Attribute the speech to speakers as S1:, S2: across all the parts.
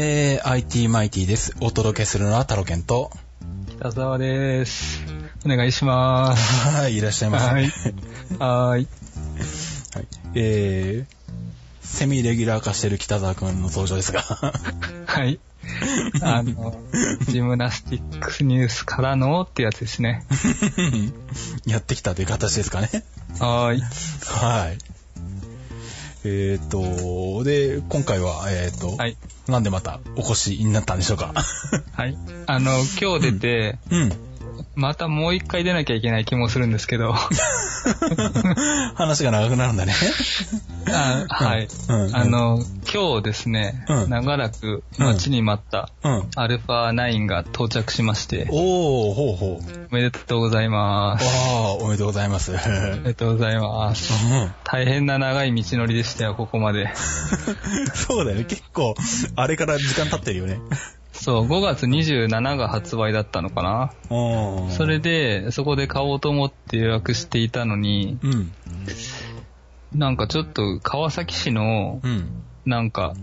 S1: えー、IT マイティです。お届けするのはタロケンと、
S2: 北沢です。お願いします。
S1: はい、いらっしゃいませ。
S2: はい。はーい。
S1: はいえー、セミレギュラー化してる北沢くんの登場ですが、
S2: はい。あの、ジムナスティックスニュースからのってやつですね。
S1: やってきたという形ですかね。
S2: はーい。
S1: はい。えーと、で、今回は、えーと、
S2: はい。
S1: なんでまたお越しになったんでしょうか？
S2: はい。あの、今日出て、
S1: うん。
S2: またもう一回出なきゃいけない気もするんですけど、
S1: 話が長くなるんだね。
S2: あはい。
S1: うんうん
S2: あの、今日ですね、
S1: うん
S2: 長らく待ちに待った
S1: うん。
S2: アルファ9が到着しまして、
S1: おー、ほうほう。
S2: おめでとうございます。
S1: わー、おめでとうございます。
S2: おめでとうございます。
S1: うん
S2: 大変な長い道のりでしたよ、ここまで。
S1: そうだよね。結構、あれから時間経ってるよね。
S2: そう、5月27が発売だったのかな。
S1: うん
S2: それで、そこで買おうと思って予約していたのに、
S1: うん。
S2: なんかちょっと川崎市の、
S1: うん。
S2: なんか、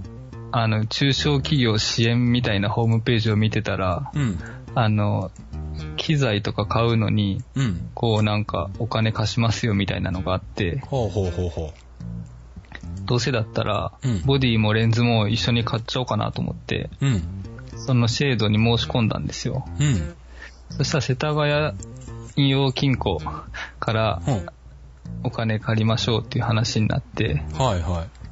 S2: あの、中小企業支援みたいなホームページを見てたら、
S1: うん。
S2: あの、機材とか買うのに、
S1: うん。
S2: こうなんかお金貸しますよみたいなのがあって、
S1: ほうほうほうほ
S2: どうせだったら
S1: うん、
S2: ボディもレンズも一緒に買っちゃおうかなと思って、
S1: う。うん。
S2: そのシェードに申し込んだんですよ。
S1: うん。
S2: そしたら世田谷引用金庫から
S1: うん。
S2: お金借りましょうっていう話になって、
S1: はいはい。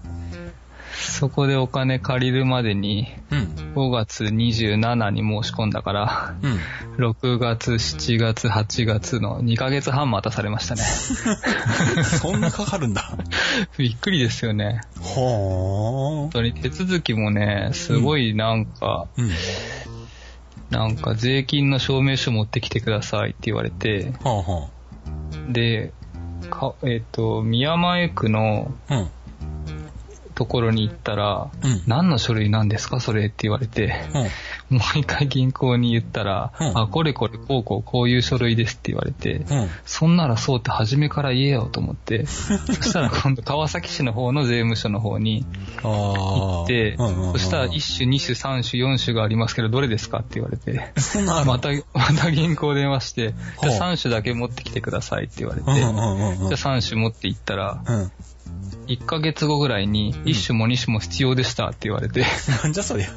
S2: そこでお金借りるまでに
S1: うん。
S2: 5月27に申し込んだから、
S1: うん。
S2: 6月、7月、8月の2ヶ月半待たされましたね。
S1: そんなかかるんだ。
S2: びっくりですよね。
S1: ほー。
S2: 本当に手続きもね、すごいなんか、
S1: うん。
S2: なんか税金の証明書持ってきてくださいって言われて、
S1: はあは
S2: で、かえっ、と、宮前区の
S1: あ。うん。
S2: ところに行ったら、
S1: うん。
S2: 何の書類なんですか？それって言われて、
S1: うん。
S2: もう一回銀行に言ったら、
S1: うん
S2: あ、これこれこうこうこういう書類ですって言われて、
S1: うん。
S2: そんならそうって初めから言えよと思って、そしたら今度川崎市の方の税務署の方に。行って、そしたら1種、2種、3種、4種がありますけどどれですか？って言われて、また、また銀行電話して、じゃあ3種だけ持ってきてくださいって言われて。じゃあ3種持って行ったら、
S1: うん。
S2: 1ヶ月後ぐらいに1種も2種も必要でしたって言われて、
S1: なんじゃそりゃ。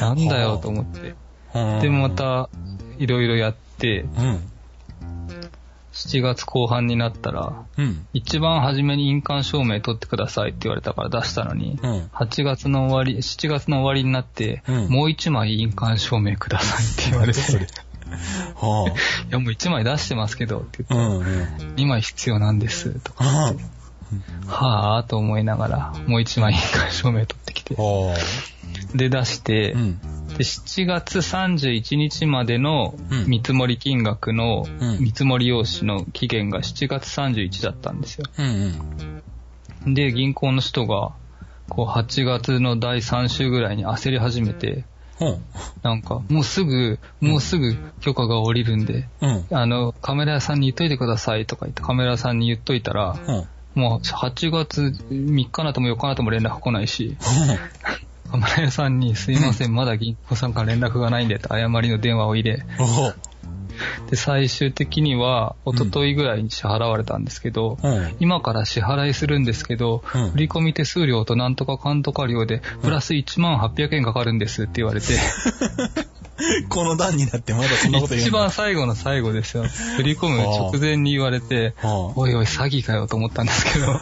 S2: なんだよと思って。
S1: うん
S2: で、ま。た、いろいろやって、
S1: うん。
S2: 7月後半になったら、
S1: うん。
S2: 一番初めに印鑑証明取ってくださいって言われたから出したのに、
S1: うん。
S2: 8月の終わり、7月の終わりになって、
S1: うん
S2: もう1枚印鑑証明くださいって言われて、
S1: それ
S2: い
S1: は
S2: やもう1枚出してますけどって
S1: あ。
S2: 言って、
S1: うんうん。
S2: 2枚必要なんですとか、
S1: は
S2: はぁーと思いながら、もう1枚印鑑証明取ってきて、で出して
S1: あ。う、ん。
S2: で7月31日までの
S1: うん
S2: 見積もり金額の
S1: うん
S2: 見積もり用紙の期限が7月31だったんですよ。
S1: うんうん。
S2: で、銀行の人が、こう8月の第3週ぐらいに焦り始めて。なんか、もうすぐ、もうすぐ許可が下りるんで、
S1: うん。
S2: あの、カメラ屋さんに言っといてくださいとか言ってカメラ屋さんに言っといたら、
S1: ほう。
S2: もう8月3日なとも4日なとも連絡来ないし、カメラ屋さんにすいません、まだ銀行さんから連絡がないんでって誤りの電話を入れ。で、最終的には、一昨日ぐらいに支払われたんですけど、
S1: うん。
S2: 今から支払いするんですけど、
S1: うん
S2: 振込手数料となんとかかんとか料で、プラス1万800円かかるんですって言われて、
S1: この段になってまだそんなこと言うん
S2: 一
S1: だ。
S2: 番最後の最後ですよ。振り込む直前に言われて、
S1: は
S2: おいおい詐欺かよと思ったんですけど、
S1: あ。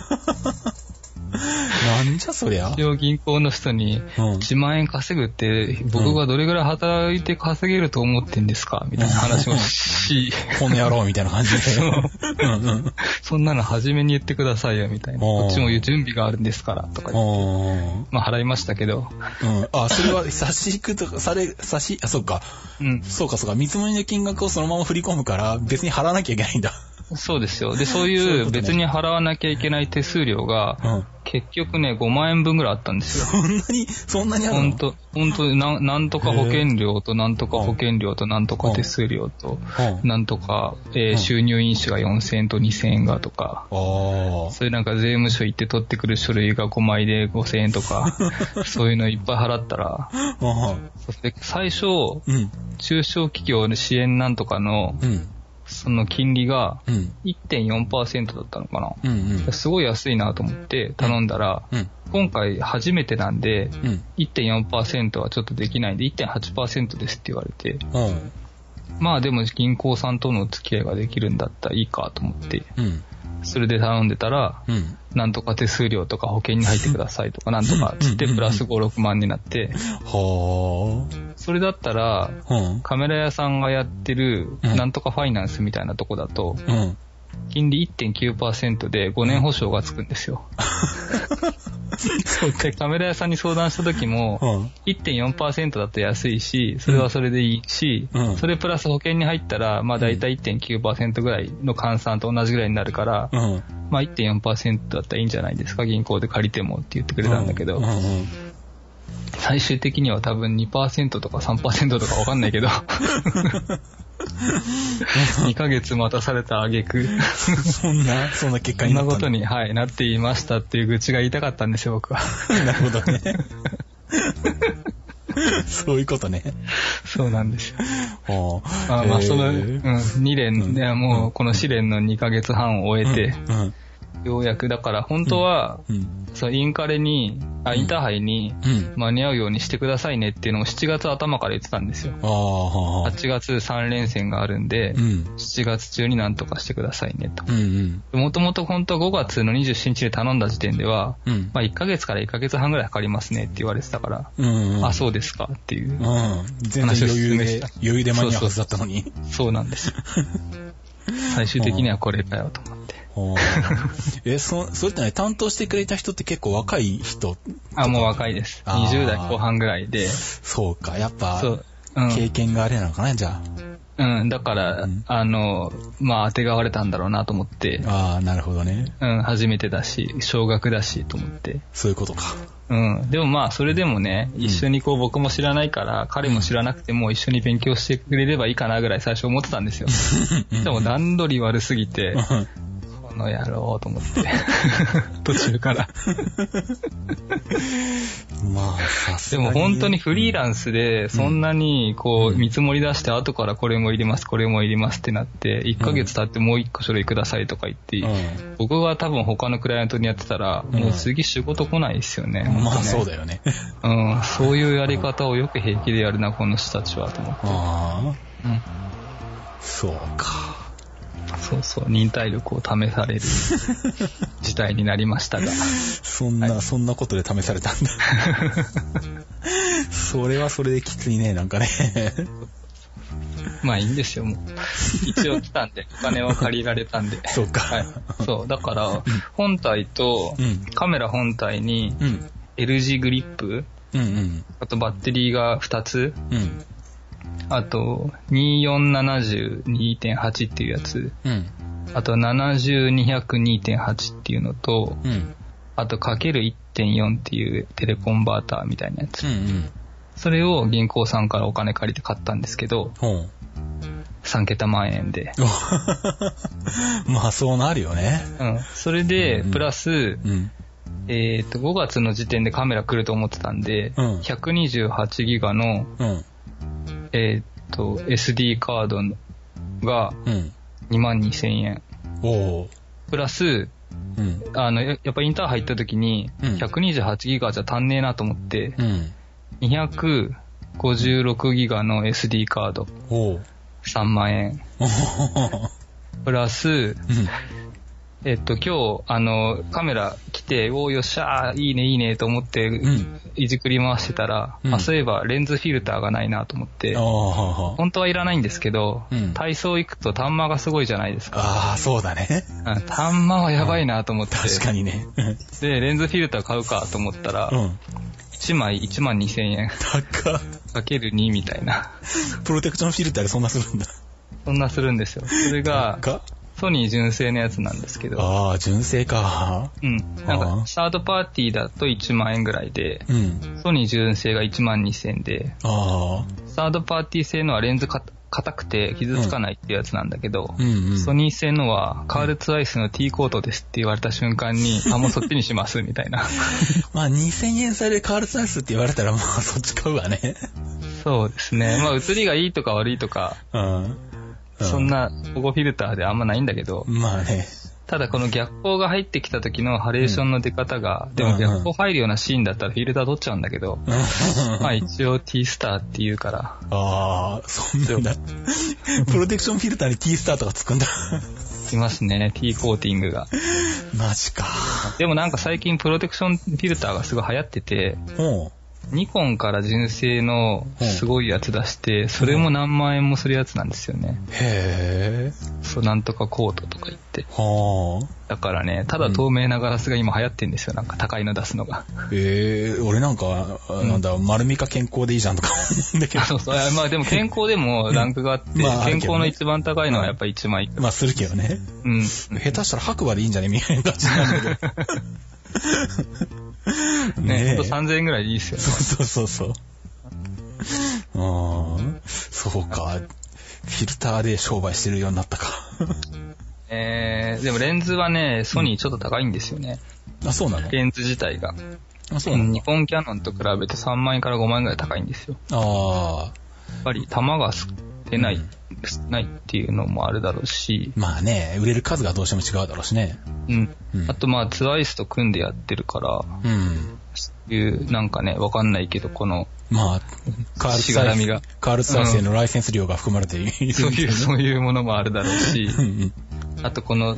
S1: なんじゃそりゃ。
S2: 一応銀行の人に、
S1: うん。
S2: 1万円稼ぐって僕がどれぐらい働いて稼げると思ってんですか？みたいな話をし、
S1: この野郎みたいな感じで。
S2: そう
S1: うんうん。
S2: そんなの初めに言ってくださいよみたいな。こっちも準備があるんですからとか言って。
S1: うん。
S2: まあ払いましたけど。
S1: うん。あ、それは差し引くとか、され、差し、あ、そうか。
S2: うん。
S1: そうかそうか。見積もりの金額をそのまま振り込むから、別に払わなきゃいけないんだ。
S2: そうですよ。で、そう
S1: いう
S2: 別に払わなきゃいけない手数料が
S1: うん。
S2: 結局ね、5万円分ぐらいあったんですよ。
S1: そんなに、そんなにあるの？
S2: ほんと、ほんと、ななんとか保険料と、なんとか保険料と、なんとか手数料と、
S1: うん
S2: なんとか、えー
S1: うん
S2: 収入印紙が4000円と2000円がとか。そういうなんか税務署行って取ってくる書類が5枚で5000円とか、そういうのいっぱい払ったら、
S1: あ
S2: そして最初、
S1: うん。
S2: 中小企業の支援なんとかの、
S1: うん。
S2: その金利が
S1: うん。
S2: 1.4%だったのかな。
S1: うん。うん。
S2: すごい安いなと思って頼んだら、
S1: うん。
S2: 今回初めてなんで、
S1: うん。
S2: 1.4%はちょっとできないんで1.8%ですって言われて、
S1: うん。
S2: まあでも銀行さんとの付き合いができるんだったらいいかと思って、
S1: うん。
S2: それで頼んでたら、
S1: うん。
S2: なんとか手数料とか保険に入ってくださいとかなんとかつって
S1: うん
S2: プラス5、6万になって、
S1: は
S2: それだったら。カメラ屋さんがやってる
S1: うん
S2: なんとかファイナンスみたいなとこだと、
S1: うん。
S2: 金利1.9%で5年保証がつくんですよ。で、カメラ屋さんに相談した時も、
S1: うん。
S2: 1.4%だと安いし、それはそれでいいし、
S1: うん
S2: それプラス保険に入ったら、まあ大体1.9%ぐらいの換算と同じぐらいになるから、
S1: うん。
S2: まあ1.4%だったらいいんじゃないですか、銀行で借りてもって言ってくれたんだけど。最終的には多分2%とか3%とかわかんないけど、2ヶ月待たされた挙句、
S1: そんな、そんな結果になった
S2: ことに、はい、なっていましたっていう愚痴が言いたかったんですよ、僕は。
S1: なるほどね。そういうことね。
S2: そうなんですよ。あまあ、その、
S1: へ
S2: うん、
S1: ー
S2: 2連、ね、もうこの試練の2ヶ月半を終えて、
S1: うん。
S2: ようやく、だから本当は、
S1: うん。
S2: そう、インカレに、あ、インターハイに
S1: うん。
S2: 間に合うようにしてくださいねっていうのを7月頭から言ってたんですよ。
S1: ああ、はあ。
S2: 8月3連戦があるんで
S1: う、ん。
S2: 7月中になんとかしてくださいねと。もともと本当は5月の27日で頼んだ時点では、
S1: うん。
S2: まあ1ヶ月から1ヶ月半ぐらいかかりますねって言われてたから、
S1: うんうん。
S2: あ、そうですかっていう。話を進めした、
S1: 余裕で間に合うはずだったのに。
S2: そうなんですよ。最終的にはこれだよと思って。
S1: はあ え、そ、それってね、担当してくれた人って結構若い人
S2: あ、もう若いです。
S1: あー
S2: 20代後半ぐらいで。
S1: そうか、やっぱ
S2: そ、う。うん。
S1: 経験があれなのかな、じゃ
S2: うん、だから、
S1: うん
S2: あの、まあ、当てがわれたんだろうなと思って、
S1: あ。ああ、なるほどね。
S2: うん、初めてだし、少額だしと思って。
S1: そういうことか。
S2: うん。でもまあ、それでもね、
S1: ん
S2: 一緒にこう、僕も知らないから、彼も知らなくても一緒に勉強してくれればいいかなぐらい最初思ってたんですよ。でも段取り悪すぎて、この野郎と思って、途中から。
S1: まあ、さす
S2: で
S1: がに。
S2: も本当にフリーランスで、そんなにこう、見積もり出して、後からこれもいります、これもいりますってなって、1ヶ月経ってもう1個書類くださいとか言って、
S1: う
S2: 僕が多分他のクライアントにやってたら、
S1: うん
S2: もう次仕事来ないですよね。
S1: ん。まあ、そう
S2: だ。
S1: だよね。
S2: うん、そういうやり方をよく平気でやるな、この人たちは、と思って。
S1: ああ、
S2: うん。
S1: そうか。
S2: そうそう、忍耐力を試される 事態になりましたが。
S1: そんな、そんなことで試されたんだ。それはそれできついね、なんかね。
S2: まあいいんですよ、もう。一応来たんで、お金は借りられたんで。
S1: そうか。
S2: はい。そう、だから、本体と
S1: うん、
S2: カメラ本体に
S1: うん。
S2: L 字グリップ、
S1: うんうん。
S2: あとバッテリーが2つ、
S1: うん。
S2: あと2470-2.8っていうやつ、
S1: うん。
S2: あと70-200-2.8っていうのと、
S1: うん。
S2: あとかける1.4っていうテレコンバーターみたいなやつ。
S1: うんうん。
S2: それを銀行さんからお金借りて買ったんですけど、
S1: ほう。
S2: 3桁万円で。
S1: まあ、そうなるよね。
S2: うん。それで
S1: うん、
S2: プラス、
S1: うん。
S2: えっ、と、5月の時点でカメラ来ると思ってたんで、
S1: うん
S2: 128ギガの、
S1: うん。
S2: えっ、と、SD カードが
S1: うん。
S2: 2万2000円。
S1: おお。
S2: プラス、
S1: うん。
S2: あの、ややっぱインターハイ行った時に、
S1: うん
S2: 128ギガじゃ足んねえなと思って、
S1: うん。
S2: 256ギガの SD カード
S1: おお。
S2: 3万円。プラス、
S1: うん。
S2: えっと、今日、あの、カメラ来て、おーよっしゃー、いいね、いいね、と思って、
S1: ん
S2: いじくり回してたら、
S1: うん
S2: あ、そういえばレンズフィルターがないなと思って。本当はいらないんですけど、
S1: うん
S2: 体操行くと端末がすごいじゃないですか。
S1: ああ、そうだね。
S2: うん端末はやばいなと思って、
S1: 確かにね。
S2: で、レンズフィルター買うかと思ったら、
S1: うん。
S2: 1枚1万2000円、
S1: 高っ
S2: かける2みたいな。
S1: プロテクションフィルターでそんなするんだ。
S2: そんなするんですよ。それが、
S1: か
S2: ソニー純正のやつなんですけど、
S1: ああ、純正か。
S2: うん。なんか、サードパーティーだと1万円ぐらいで、
S1: うん。
S2: ソニー純正が1万2000円で、
S1: ああ。
S2: サードパーティー製のはレンズか硬くて傷つかないっていうやつなんだけど、
S1: うんうん。
S2: ソニー製のはカールツアイスの T コートですって言われた瞬間に、あ、もうそっちにしますみたいな。
S1: まあ、2000円差でカールツアイスって言われたら、まあ、そっち買うわね。
S2: そうですね。まあ、映りがいいとか悪いとか、
S1: うん。
S2: そんな保護フィルターであんまないんだけど、
S1: まあね。
S2: ただこの逆光が入ってきた時のハレーションの出方が、で
S1: うん
S2: も逆光入るようなシーンだったらフィルター取っちゃうんだけど、
S1: うん
S2: まあ一応 T スターって言うから、
S1: ああ、そんなんだ。プロテクションフィルターに T スターとかつくんだ。
S2: いますね、T コーティングが。
S1: マジか。
S2: でもなんか最近プロテクションフィルターがすごい流行ってて。ニコンから純正のすごいやつ出して、それも何万円もするやつなんですよね。
S1: へえ。
S2: そう、なんとかコートとか言って。
S1: はあ。
S2: だからね、ただ透明なガラスが今流行ってんですよ、なんか高いの出すのが。
S1: ええ俺なんか、なんだ、丸みか健康でいいじゃんとか 思うんだけど。
S2: そうそう。まあでも健康でもランクがあって、健康の一番高いのはやっぱ1万いくら。
S1: まあ、するけどね。
S2: うん。
S1: 下手したら白馬でいいんじゃね？みたいな感じなんだけど。
S2: ね、
S1: え
S2: ほんと3000円ぐらいでいいっすよね。
S1: そうそうそうそう。ああ、そうか。フィルターで商売してるようになったか。
S2: えー、でもレンズはね、ソニーちょっと高いんですよね。
S1: あ、そうなの？
S2: レンズ自体が。
S1: あ、そうなの？
S2: ニコンキャノンと比べて3万円から5万円ぐらい高いんですよ。
S1: ああ、
S2: やっぱり弾が出ない、少ないっていうのもあるだろうし、
S1: まあね、売れる数がどうしても違うだろうしね。
S2: うん。
S1: うん
S2: あとまあツワイスと組んでやってるから、
S1: うん。
S2: そういう、なんかね、わかんないけど、この、
S1: まあ、カール
S2: しがらみが、
S1: カールのライセンス料が含まれている。
S2: そういう、そういうものもあるだろうし
S1: う、ん
S2: あとこの、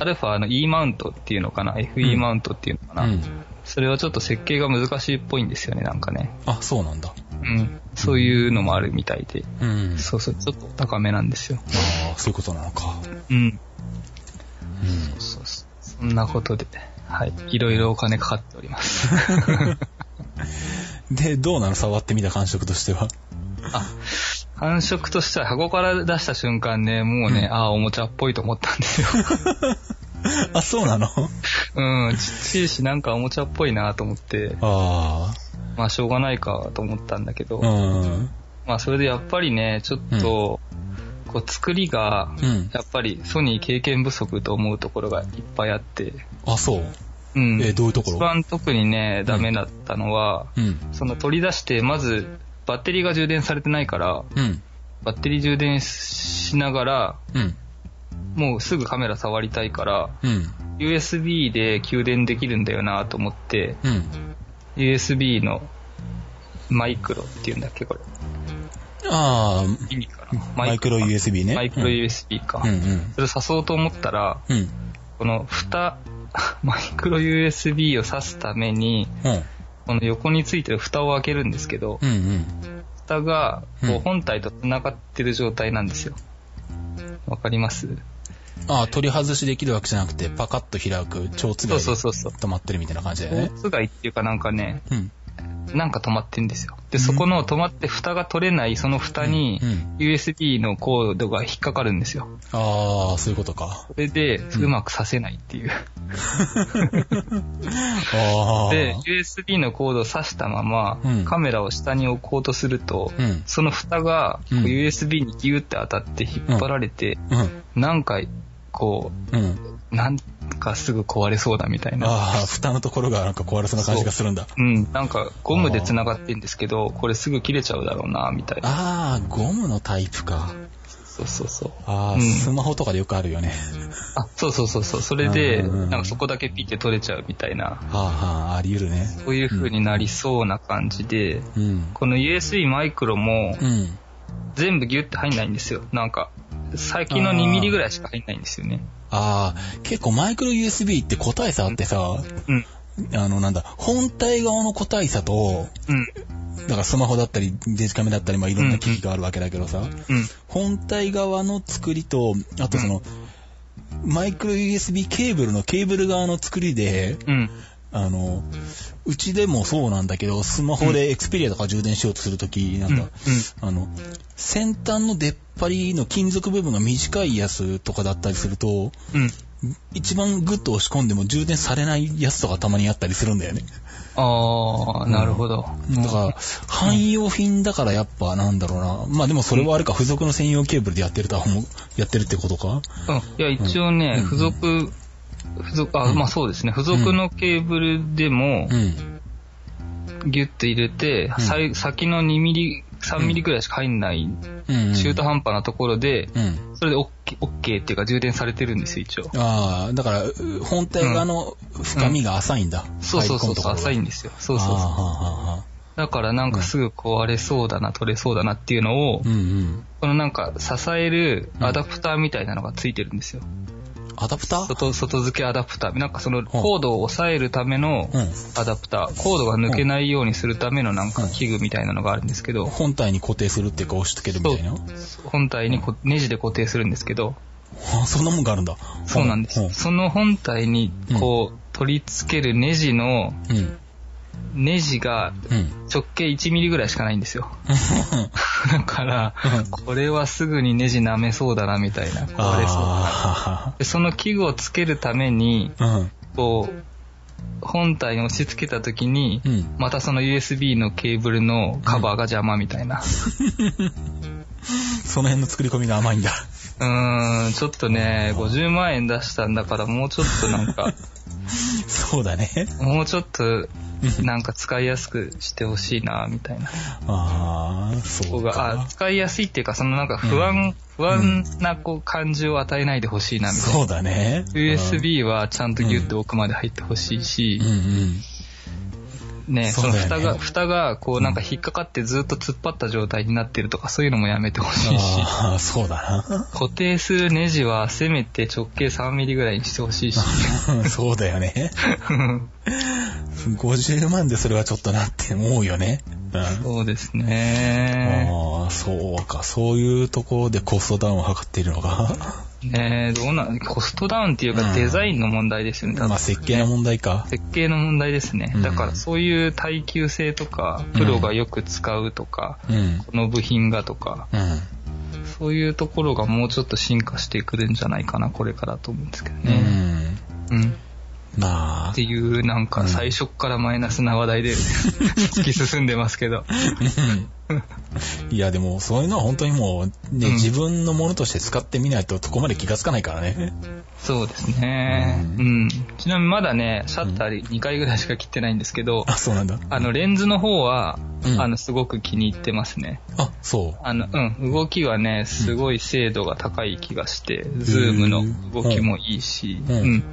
S2: アルファの E マウントっていうのかな、FE マウントっていうのかな、
S1: うん。
S2: それはちょっと設計が難しいっぽいんですよね、なんかね。
S1: あ、そうなんだ。
S2: うん。そういうのもあるみたいで。
S1: うん。
S2: そうそう、ちょっと高めなんですよ。
S1: ああ、そういうことなのか。
S2: うん。
S1: うん。
S2: そうそう。そんなことで、はい。いろいろお金かかっております。
S1: で、どうなの？触ってみた感触としては。
S2: あ、感触としては箱から出した瞬間ね、もうね、
S1: うん
S2: ああ、おもちゃっぽいと思ったんですよ。
S1: あ、そうなの？
S2: うん、ちっちゃいしなんかおもちゃっぽいなと思って、
S1: あ
S2: まあしょうがないかと思ったんだけど。まあそれでやっぱりね、ちょっと、こう作りが、
S1: うん。
S2: やっぱりソニー経験不足と思うところがいっぱいあって、
S1: あ、そう。
S2: うん。
S1: え、どういうとこ
S2: 一
S1: ろ
S2: 番特にね、ダメだったのは、
S1: うん。
S2: その取り出して、まず、バッテリーが充電されてないから、
S1: うん。
S2: バッテリー充電しながら、
S1: うん。
S2: もうすぐカメラ触りたいから、
S1: うん。
S2: USB で給電できるんだよなと思って、
S1: うん。
S2: USB のマイクロっていうんだっけ、これ。
S1: ああ、マイクロ USB ね。
S2: マイクロ USB か。
S1: うんうん。
S2: それ刺そうと思ったら、
S1: うん。
S2: この蓋、マイクロ USB を挿すために、
S1: うん。
S2: この横についてる蓋を開けるんですけど、
S1: うんうん。
S2: 蓋が
S1: うん
S2: こう本体と繋がってる状態なんですよ。わかります？
S1: ああ、取り外しできるわけじゃなくて、パカッと開く、蝶つが
S2: そう
S1: い
S2: そうそうそう。
S1: 止まってるみたいな感じだよね。
S2: つがいっていうかなんかね、
S1: うん。
S2: なんか止まってんですよ。で、そこの止まって蓋が取れないその蓋に
S1: うん
S2: USB のコードが引っかかるんですよ。
S1: ああ、そういうことか。
S2: それで、うまくさせないっていう。で、USB のコードを挿したまま
S1: うん、
S2: カメラを下に置こうとすると、
S1: うん。
S2: その蓋が USB にギューって当たって引っ張られて、
S1: うん。
S2: なんか、こ
S1: うん。
S2: う、なんかすぐ壊れそうだみたいな。
S1: ああ、蓋のところがなんか壊れそうな感じがするんだ。
S2: うん、なんかゴムで繋がってんですけど、これすぐ切れちゃうだろうな、みたいな。
S1: ああ、ゴムのタイプか。
S2: そうそうそう。
S1: ああ、
S2: うん
S1: スマホとかでよくあるよね。
S2: あ、そうそうそうそう。それで、
S1: うんうんうん
S2: なんかそこだけピッて取れちゃうみたいな、
S1: はあはあ、あり得るね。
S2: そういう風になりそうな感じで、
S1: うん。
S2: この USB マイクロも
S1: うん。
S2: 全部ギュッて入んないんですよ。なんか、先の2ミリぐらいしか入んないんですよね。
S1: ああ、結構マイクロ USB って個体差あってさ、
S2: うん。
S1: あのなんだ、本体側の個体差と、
S2: うん。
S1: だからスマホだったり、デジカメだったり、まあいろんな機器があるわけだけどさ、
S2: うん。
S1: 本体側の作りと、あとその、マイクロ USB ケーブルのケーブル側の作りで、
S2: うん。
S1: あの、うちでもそうなんだけど、スマホでエクスペリアとか充電しようとするとき、なんか、あの、先端の出っ張りの金属部分が短いやつとかだったりすると、
S2: うん。
S1: 一番グッと押し込んでも充電されないやつとかたまにあったりするんだよね。
S2: あー、なるほど。
S1: だから、汎用品だからやっぱなんだろうな。まあでもそれはあれか、付属の専用ケーブルでやってるとは思う、やってるってことか
S2: うん。いや、一応ね、
S1: うん
S2: 付属、付属、あ、まあそうですね。付属のケーブルでも
S1: う、ん。
S2: ギュッと入れて、先の2ミリ、3ミリくらいしか入んない、
S1: うん。
S2: 中途半端なところで、
S1: うん。
S2: それで OK, OK っていうか充電されてるんですよ、一応。
S1: ああ、だから、う本体側の深みが浅いんだ。
S2: そうそうそうそう、浅いん
S1: で
S2: ですよ。そうそうそう。
S1: あ
S2: だからなんかすぐ壊れそうだな、取れそうだなっていうのを、
S1: うんうん。
S2: このなんか支えるアダプターみたいなのがついてるんですよ。
S1: アダプター？
S2: 外、外付けアダプター。なんかそのコードを抑えるための
S1: うん。
S2: アダプター。コードが抜けないようにするためのなんか器具みたいなのがあるんですけど、
S1: 本体に固定するっていうか押し付けるみたいな？
S2: 本体にこネジで固定するんですけど、
S1: あそんなもんがあるんだ。
S2: そうなんです。その本体にこう取り付けるネジの、
S1: うん。うん。
S2: ネジが
S1: うん。
S2: 直径1ミリぐらいしかないんですよ。だから
S1: うん、
S2: これはすぐにネジ舐めそうだなみたいな、壊れそうその器具をつけるために。こう、本体に押し付けた時に、
S1: うん。
S2: またその USB のケーブルのカバーが邪魔みたいな。
S1: その辺の作り込みが甘いんだ。
S2: うーん、ちょっとね、50万円出したんだからもうちょっとなんか、
S1: そうだね。
S2: もうちょっと、なんか使いやすくしてほしいな、みたいな。
S1: ああ、そ
S2: ここが、
S1: うか
S2: あ、。使いやすいっていうか、そのなんか不安、不安なこう感じを与えないでほしいな、みたいな。
S1: そうだね。
S2: USB はちゃんとギュッと奥まで入ってほしいし
S1: うん、うん。
S2: ね、
S1: そ
S2: の蓋が、蓋がこうなんか引っかかってずっと突っ張った状態になってるとか、そういうのもやめてほしいし、
S1: ああ、そうだ
S2: 固定するネジはせめて直径3ミリぐらいにしてほしいし、
S1: な。そうだよね。50万でそれはちょっとなって思うよね。うん。
S2: そうですね。
S1: ああ、そうか。そういうところでコストダウンを図っているのか。
S2: ねどうなん、コストダウンっていう
S1: うん
S2: かデザインの問題ですよね、多分
S1: まあ設計の問題か。
S2: 設計の問題ですね
S1: う。ん
S2: だからそういう耐久性とか、プロがよく使うとか、
S1: うん。
S2: この部品がとか、
S1: うん。
S2: そういうところがもうちょっと進化してくるんじゃないかな、これからと思うんですけど
S1: う
S2: ね。
S1: ん。
S2: うん。
S1: まあ
S2: って。いう、なんか最初っからマイナスな話題で 突き進んでますけど。
S1: いや、でも、そういうのは本当にもう、ね、
S2: うん
S1: 自分のものとして使ってみないと、そこまで気がつかないからね。
S2: そうですね。
S1: う
S2: うん。ちなみにまだね、シャッター2回ぐらいしか切ってないんですけど、
S1: あ、そうなんだ。
S2: あの、レンズの方は、
S1: うん
S2: あの、すごく気に入ってますね。
S1: あ、そう。
S2: あの、うん、動きはね、すごい精度が高い気がして、ズームの動きもいいし、
S1: うん
S2: うん。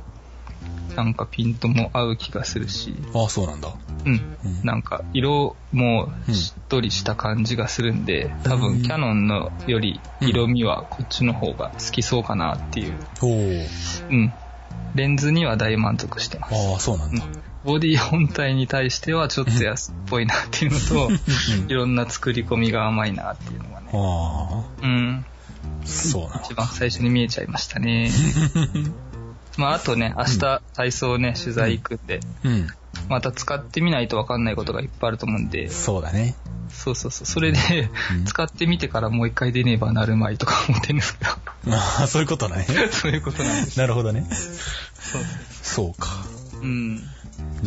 S2: なんかピントも合う気がするし、
S1: あ、そうなんだ。
S2: うん。
S1: うん
S2: なんか色もしっとりした感じがするんで、多
S1: うん
S2: 分キャノンのより色味はこっちの方が好きそうかなっていう。
S1: おー。
S2: うん。レンズには大満足してます。
S1: ああ、そうなんだ。
S2: ボディ本体に対してはちょっと安っぽいなっていうのと、いろんな作り込みが甘いなっていうのがね。
S1: あ
S2: うん。
S1: あ、そうな。
S2: 一番最初に見えちゃいましたね。まあ、あとね、明日体操ね、取材行くんで、
S1: うん。
S2: また使ってみないとわかんないことがいっぱいあると思うんで、
S1: そうだね。
S2: そうそうそう、それで、
S1: うん
S2: 使ってみてからもう一回出ねばなるまいとか思ってるんですけど、
S1: ああ、そういうことだね。
S2: そういうことなんです。
S1: なるほどね。
S2: そう。
S1: そうか。
S2: うん。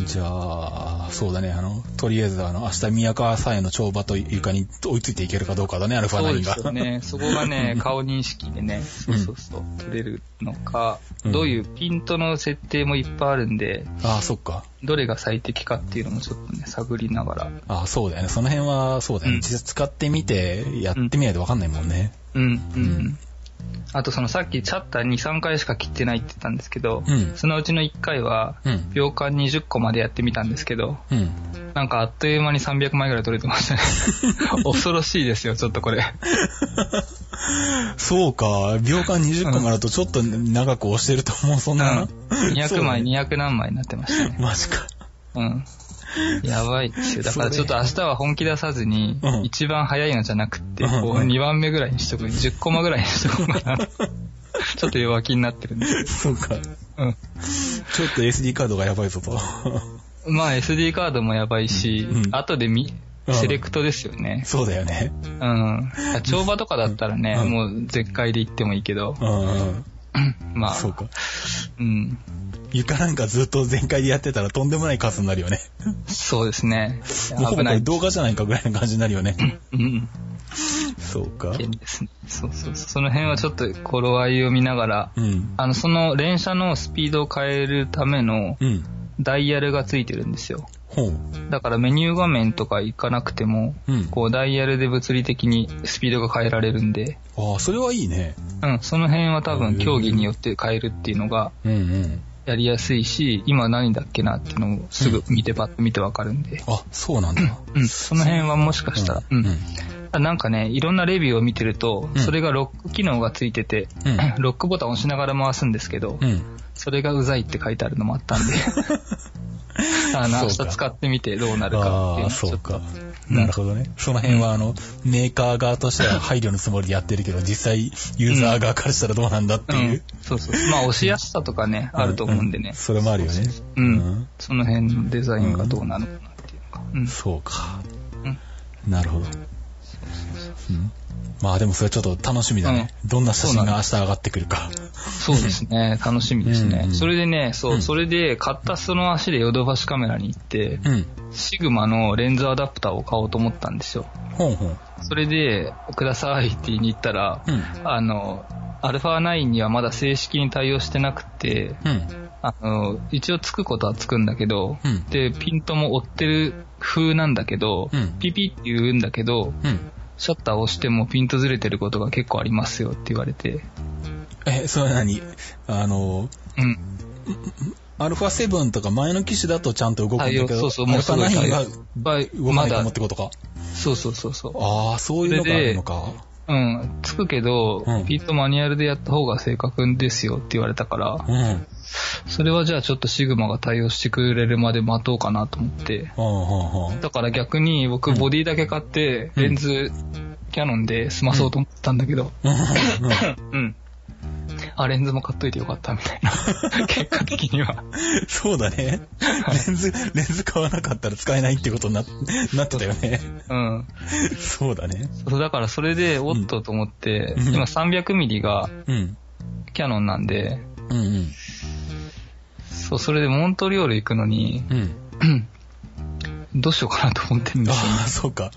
S1: じゃあ、そうだね。あの、とりあえず、あの、明日宮川さえの跳馬と床に追いついていけるかどうかだね、アルファ
S2: そう
S1: 9が。
S2: ですよね。そこがね、顔認識でね、そうそうそう、取れるのか、
S1: うん
S2: どういうピントの設定もいっぱいあるんで、
S1: ああ、そっか。
S2: どれが最適かっていうのもちょっとね、探りながら。
S1: ああ、そうだよね。その辺は、そうだよね。
S2: うん
S1: 実際使ってみて、やってみないとわかんないもんね。
S2: うん、うん、う
S1: うん
S2: ん。あとそのさっきチャッター2、3回しか切ってないって言ったんですけど、
S1: うん
S2: そのうちの1回は、
S1: うん。
S2: 秒間20個までやってみたんですけど、
S1: うん。
S2: なんかあっという間に300枚ぐらい取れてましたね。恐ろしいですよ、ちょっとこれ。
S1: そうか。秒間20個もあるとちょっと長く押してると思う、そんな。
S2: うん。200枚、
S1: に。
S2: 200何枚になってましたね。
S1: マジか。
S2: うん。やばいですよ。だからちょっと明日は本気出さずに
S1: うん、
S2: 一番早いのじゃなくって、
S1: うん
S2: こう2番目ぐらいにしとく、10コマぐらいにしとこうかな。ちょっと弱気になってるんで
S1: そうか。
S2: ど。うん。
S1: ちょっと SD カードがやばいぞと。
S2: まあ SD カードもやばいし、
S1: うんうん
S2: 後でみ、セレクトですよね。
S1: そうだよね。
S2: うん。帳場とかだったらね、
S1: うん
S2: もう絶海で行ってもいいけど、
S1: うんうん。
S2: まあ、
S1: そうか。
S2: うん。
S1: 床なんかずっと全開でやってたらとんでもない数になるよね。
S2: そうですね。
S1: もう
S2: 危な
S1: 動画じゃないかぐらいの感じになるよね。
S2: うん。
S1: そうか。
S2: そうそう。その辺はちょっと頃合いを見ながら、
S1: うん。
S2: あの、その連射のスピードを変えるための
S1: うん。
S2: ダイヤルがついてるんですよ。だからメニュー画面とか行かなくても、
S1: うん。
S2: こうダイヤルで物理的にスピードが変えられるんで、
S1: ああ、それはいいね。
S2: うん、その辺は多分競技によって変えるっていうのが
S1: うんうん。
S2: やりやすいし、今何だっけなっていうのをすぐ見てパッと見てわかるんで、
S1: あ、そうなんだ。
S2: うん、その辺はもしかしたら、うん。
S1: うん。
S2: なんかね、いろんなレビューを見てると、
S1: うん
S2: それがロック機能がついてて、
S1: うん
S2: ロックボタンを押しながら回すんですけど、
S1: うん。
S2: それがうざいって書いてあるのもあったんで、あの、明日使ってみてどうなるかっていう
S1: ああ、
S2: のをちょっと
S1: そうか。
S2: うん
S1: なるほどね。その辺は、あの、メーカー側としては配慮のつもりでやってるけど、実際、ユーザー側からしたらどうなんだっていう。
S2: うん、そうそう。まあ、押しやすさとかね、あると思うんでね。
S1: それもあるよね。
S2: うん。その辺のデザインがどうなのかなっていうのか。うん。
S1: そうか。
S2: うん
S1: なるほど。うんまあでもそれちょっと楽しみだね。どんな写真が明日上がってくるか。
S2: そうですね。楽しみですね。
S1: うん
S2: それでね、そう、
S1: うん
S2: それで買ったその足でヨドバシカメラに行って、
S1: うん。
S2: シグマのレンズアダプターを買おうと思ったんですよ。
S1: ほんほん。
S2: それで、くださいって言いに行ったら、
S1: うん。
S2: あの、アルファ9にはまだ正式に対応してなくて、
S1: うん。
S2: あの、一応つくことはつくんだけど、
S1: うん
S2: で、ピントも追ってる風なんだけど、
S1: うん
S2: ピピって言うんだけど、
S1: うん。
S2: シャッターを押してもピントずれてることが結構ありますよって言われて、
S1: え、それ何？あの、
S2: うん。
S1: アルファ7とか前の機種だとちゃんと動くんだけど、
S2: 対応そうそう
S1: アルファ
S2: もうすごい
S1: 9は
S2: 対応まだ
S1: 動かってことか？
S2: そうそうそうそう。
S1: ああ、そういうのがあるのか。
S2: うん、つくけど、
S1: うん
S2: ピントマニュアルでやった方が正確ですよって言われたから、
S1: うん。
S2: それはじゃあちょっとシグマが対応してくれるまで待とうかなと思って、だから逆に僕ボディだけ買って、
S1: うん
S2: レンズ、キャノンで済まそうと思ったんだけど、
S1: あ。
S2: うん。あ、レンズも買っといてよかったみたいな。結果的には。
S1: そうだね。レンズ、レンズ買わなかったら使えないってことにななってたよね。
S2: うん。
S1: そうだね。
S2: そうだからそれで、おっとと思って、
S1: うん
S2: 今300ミリが
S1: うん。
S2: キャノンなんで、
S1: うんうん。
S2: そう、それでモントリオール行くのに、
S1: うん。
S2: どうしようかなと思ってるんですよ、
S1: ああ、そうか。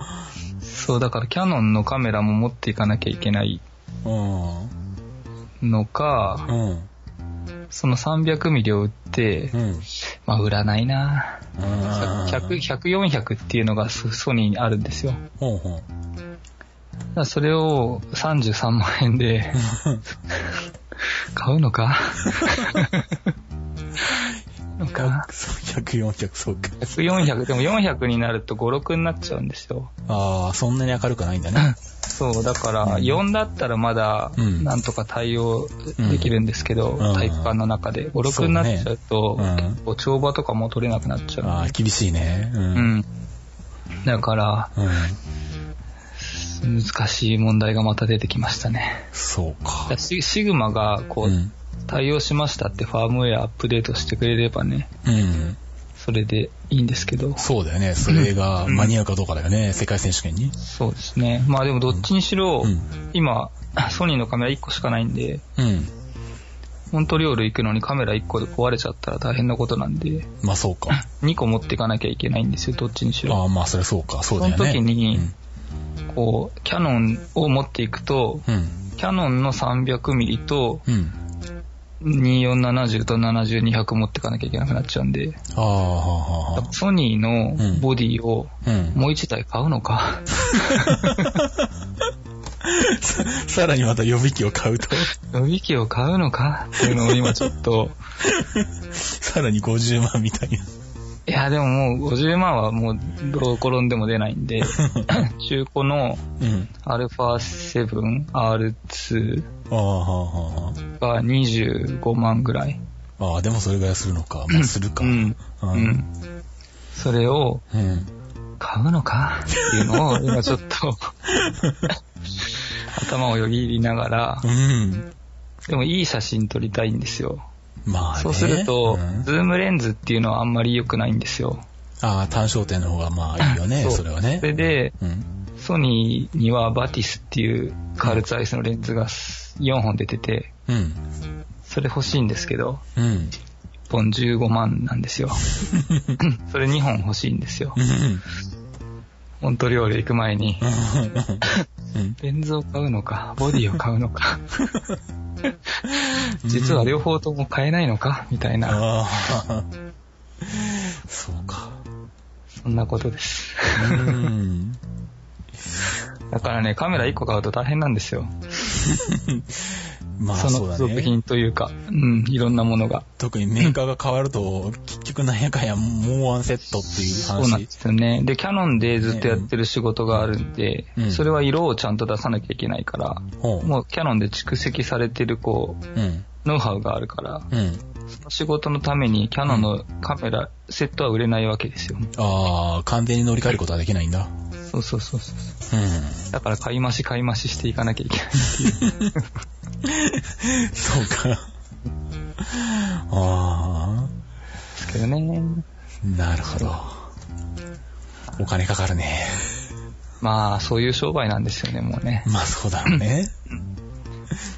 S2: そう、だからキャノンのカメラも持っていかなきゃいけない
S1: うん。
S2: のか、
S1: うん。
S2: その300ミリを売って、
S1: うん。
S2: まあ売らないな
S1: あ
S2: 100、100、400っていうのがソソニーにあるんですよ。
S1: うほう。
S2: らそれを33万円で 買うのか？
S1: 100、400、そうか。
S2: 100、400、でも400になると5、6になっちゃうんですよ。
S1: ああ、そんなに明るくないんだね。
S2: そう、だから、
S1: うん
S2: 4だったらまだ、
S1: うん
S2: なんとか対応できるんですけど、
S1: うん
S2: 体育館の中で。5、6になっちゃうと、
S1: そうねうん
S2: 結構帳場とかも取れなくなっちゃう。
S1: ああ、厳しいね。う。
S2: うんん。だから、
S1: うん。
S2: 難しい問題がまた出てきましたね。
S1: そうか。
S2: シグマが、こう、
S1: うん。
S2: 対応しましたってファームウェアアップデートしてくれればね、
S1: うん。
S2: それでいいんですけど。
S1: そうだよね。それが間に合うかどうかだよね。世界選手権に。
S2: そうですね。まあでもどっちにしろ、
S1: うん
S2: 今、ソニーのカメラ1個しかないんで、
S1: うん。
S2: モントリオール行くのにカメラ1個で壊れちゃったら大変なことなんで、
S1: まあそうか。
S2: 2個持っていかなきゃいけないんですよ、どっちにしろ。
S1: ああ、まあそれそうか。そうだよね。
S2: その時にこう、キャノンを持っていくと、
S1: うん。うん。
S2: キャノンの 300mm と
S1: うん。
S2: 2470と70200持っていかなきゃいけなくなっちゃうんで、
S1: ああ、はあ、はあ。
S2: ソニーのボディを
S1: うん。
S2: もう1台買うのか。
S1: さ さらにまた予備機を買うと、
S2: 予備機を買うのかっていうのを今ちょっと、
S1: さらに50万みたいな。
S2: いやでももう50万はもうどう転んでも出ないんで、中古の
S1: うん。
S2: α7R2
S1: ああ、はあ、は
S2: が25万ぐらい。
S1: あ。ああ、でもそれぐらいするのか。まあ するか。
S2: うん。
S1: う。
S2: うんん。それを
S1: うん。
S2: 買うのか？っていうのを今ちょっと 頭をよぎりながら
S1: う、ん。
S2: でもいい写真撮りたいんですよ。
S1: まあね。
S2: そうすると、
S1: うん
S2: ズームレンズっていうのはあんまり良くないんですよ。
S1: ああ、単焦点の方がまあいいよね、
S2: そう
S1: それはね
S2: そ。れで、
S1: うん。
S2: ソニーにはバティスっていうカールツアイスのレンズが4本出てて、
S1: うん。
S2: それ欲しいんですけど、
S1: うん。
S2: 1本15万なんですよ。それ2本欲しいんですよ
S1: う。ん。
S2: モントリオール行く前に、
S1: うん。
S2: レンズを買うのか、ボディを買うのか、実は両方とも買えないのか、みたいな。
S1: そうか。
S2: そんなことです。
S1: うん。
S2: だからね、カメラ1個買うと大変なんですよ。
S1: まあ
S2: そ
S1: そうだね。
S2: の付属品というか、うん、いろんなものが。
S1: 特にメーカーが変わると、結局なんやかんやもうワンセットっていう話
S2: そうなんで。すよね。で、キャノンでずっとやってる仕事があるんで、
S1: うん
S2: それは色をちゃんと出さなきゃいけないから、
S1: ほう。
S2: もうキャノンで蓄積されてるこう、
S1: うん。
S2: ノウハウがあるから、
S1: うん。
S2: その仕事のためにキャノンのカメラ、セットは売れないわけですよ。
S1: ああ、完全に乗り換えることはできないんだ。
S2: そうそうそうそう。
S1: うん。
S2: だから買い増し買い増ししていかなきゃいけない。
S1: そうか。あ
S2: ですけどね。
S1: あ、なるほど。お金かかるね。
S2: まあ、そういう商売なんですよね、もうね。
S1: まあそうだろうね。